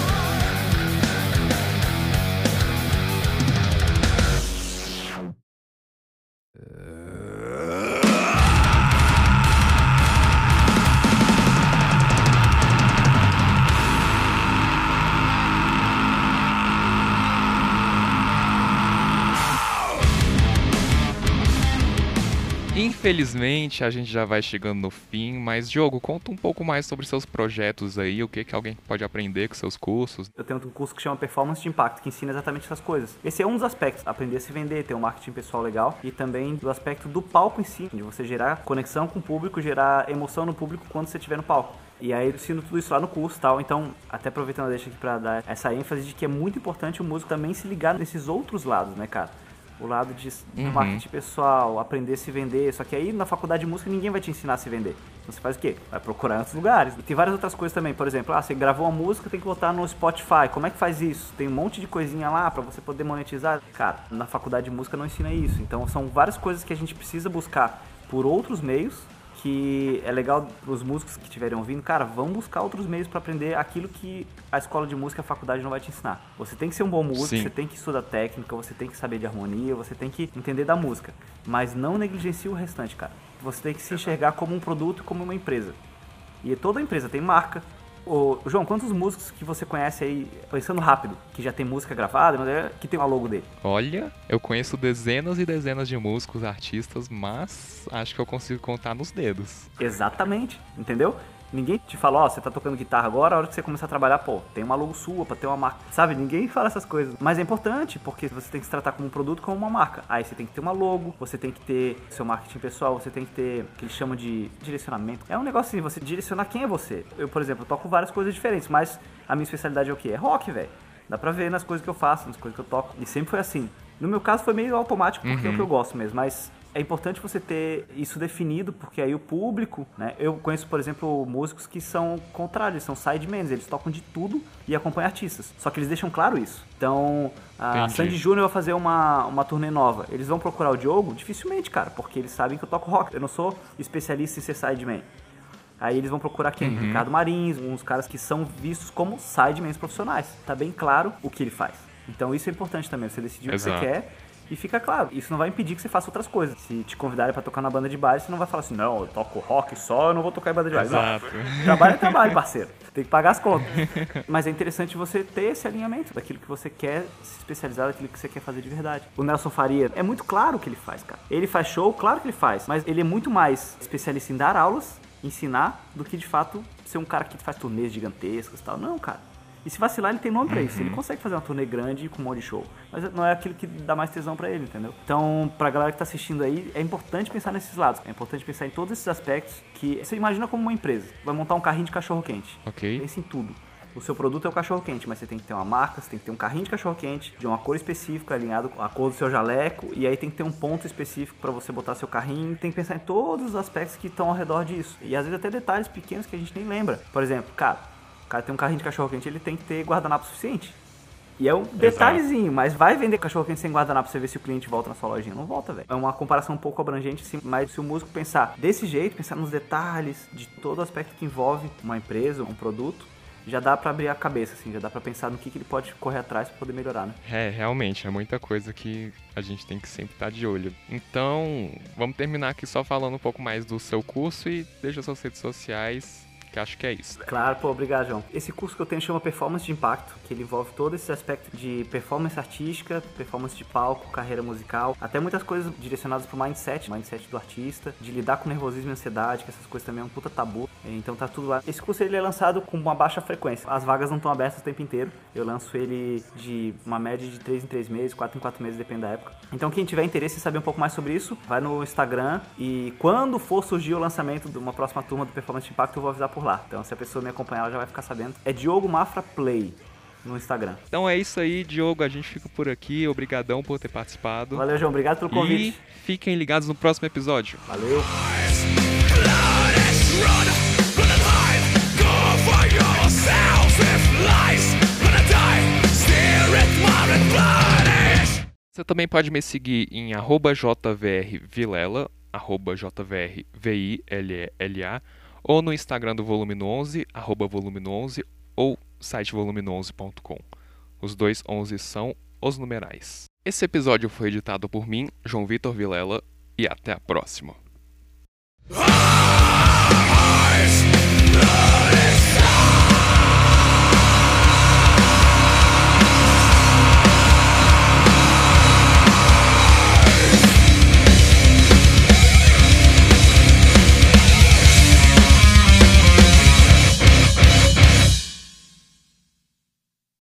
Infelizmente, a gente já vai chegando no fim, mas Diogo, conta um pouco mais sobre seus projetos aí, o que, que alguém pode aprender com seus cursos. Eu tenho um curso que chama Performance de Impacto, que ensina exatamente essas coisas. Esse é um dos aspectos, aprender a se vender, ter um marketing pessoal legal e também do aspecto do palco em si, de você gerar conexão com o público, gerar emoção no público quando você estiver no palco. E aí eu ensino tudo isso lá no curso tal. Então, até aproveitando deixa aqui pra dar essa ênfase de que é muito importante o músico também se ligar nesses outros lados, né, cara? O lado de Uhum. marketing pessoal, aprender a se vender. Só que aí na faculdade de música ninguém vai te ensinar a se vender. Então você faz o quê? Vai procurar em outros lugares. E tem várias outras coisas também. Por exemplo, ah, você gravou uma música, tem que botar no Spotify. Como é que faz isso? Tem um monte de coisinha lá pra você poder monetizar. Cara, na faculdade de música não ensina isso. Então são várias coisas que a gente precisa buscar por outros meios que é legal pros músicos que estiverem ouvindo, cara, vão buscar outros meios pra aprender aquilo que a escola de música, a faculdade não vai te ensinar. Você tem que ser um bom músico, Sim. você tem que estudar técnica, você tem que saber de harmonia, você tem que entender da música, mas não negligencie o restante, cara. Você tem que se enxergar como um produto, como uma empresa. E toda empresa tem marca. Ô, João, quantos músicos que você conhece aí, pensando rápido, que já tem música gravada, mas é- que tem uma logo dele? Olha, eu conheço dezenas e dezenas de músicos, artistas, mas acho que eu consigo contar nos dedos. Exatamente, entendeu? Ninguém te fala, ó, você tá tocando guitarra agora, a hora que você começar a trabalhar, pô, tem uma logo sua pra ter uma marca. Sabe, ninguém fala essas coisas. Mas é importante, porque você tem que se tratar como um produto, como uma marca. Aí você tem que ter uma logo, você tem que ter seu marketing pessoal, você tem que ter o que eles chamam de direcionamento. É um negócio assim, você direcionar quem é você. Eu, por exemplo, toco várias coisas diferentes, mas a minha especialidade é o quê? É rock, velho. Dá pra ver nas coisas que eu faço, nas coisas que eu toco. E sempre foi assim. No meu caso foi meio automático, porque é o que eu gosto mesmo, mas é importante você ter isso definido, porque aí o público, né? Eu conheço, por exemplo, músicos que são contrários, são sidemans, eles tocam de tudo e acompanham artistas. Só que eles deixam claro isso. Então, a Entendi. Sandy Júnior vai fazer uma, uma turnê nova. Eles vão procurar o Diogo? Dificilmente, cara, porque eles sabem que eu toco rock. Eu não sou especialista em ser sideman. Aí eles vão procurar quem? Uhum. Ricardo Marins, uns caras que são vistos como sidemans profissionais. Tá bem claro o que ele faz. Então isso é importante também, você decidir o que Exato. você quer e fica claro. Isso não vai impedir que você faça outras coisas. Se te convidarem pra tocar na banda de baile, você não vai falar assim, não, eu toco rock só, eu não vou tocar em banda de baile. Não. Exato. Trabalho é trabalho, parceiro. [LAUGHS] Tem que pagar as contas. Mas é interessante você ter esse alinhamento daquilo que você quer se especializar, daquilo que você quer fazer de verdade. O Nelson Faria, é muito claro o que ele faz, cara. Ele faz show, claro que ele faz, mas ele é muito mais especialista em dar aulas, ensinar, do que de fato ser um cara que faz turnês gigantescas e tal. Não, cara. E se vacilar, ele tem nome pra isso. Ele consegue fazer uma turnê grande com um monte de show. Mas não é aquilo que dá mais tesão pra ele, entendeu? Então, pra galera que tá assistindo aí, é importante pensar nesses lados. É importante pensar em todos esses aspectos que você imagina como uma empresa. Vai montar um carrinho de cachorro-quente. Ok. Pense em tudo. O seu produto é o cachorro-quente, mas você tem que ter uma marca, você tem que ter um carrinho de cachorro-quente, de uma cor específica, alinhado com a cor do seu jaleco, e aí tem que ter um ponto específico para você botar seu carrinho. Tem que pensar em todos os aspectos que estão ao redor disso. E às vezes até detalhes pequenos que a gente nem lembra. Por exemplo, cara, o cara tem um carrinho de cachorro-quente, ele tem que ter guardanapo suficiente. E é um detalhezinho, mas vai vender cachorro quente sem guardanapo pra você ver se o cliente volta na sua lojinha. Não volta, velho. É uma comparação um pouco abrangente, sim, mas se o músico pensar desse jeito, pensar nos detalhes de todo aspecto que envolve uma empresa, um produto, já dá pra abrir a cabeça, assim, já dá pra pensar no que, que ele pode correr atrás pra poder melhorar, né? É, realmente, é muita coisa que a gente tem que sempre estar de olho. Então, vamos terminar aqui só falando um pouco mais do seu curso e deixa suas redes sociais, que acho que é isso. Claro, pô, obrigado, João. Esse curso que eu tenho chama Performance de Impacto, que ele envolve todo esse aspecto de performance artística, performance de palco, carreira musical, até muitas coisas direcionadas pro mindset, mindset do artista, de lidar com nervosismo e ansiedade, que essas coisas também é um puta tabu. Então tá tudo lá. Esse curso ele é lançado com uma baixa frequência. As vagas não estão abertas o tempo inteiro. Eu lanço ele de uma média de 3 em 3 meses, 4 em 4 meses, depende da época. Então quem tiver interesse em saber um pouco mais sobre isso, vai no Instagram e quando for surgir o lançamento de uma próxima turma do Performance de Impacto, eu vou avisar por lá. Então se a pessoa me acompanhar, ela já vai ficar sabendo. É Diogo Mafra Play no Instagram. Então é isso aí, Diogo. A gente fica por aqui. Obrigadão por ter participado. Valeu, João. Obrigado pelo E convite. fiquem ligados no próximo episódio. Valeu. Você também pode me seguir em arroba jvrvilela, arroba jvrvilela, ou no Instagram do Volume no 11, arroba volume no 11, ou site volume11.com. Os dois 11 são os numerais. Esse episódio foi editado por mim, João Vitor Vilela, e até a próxima.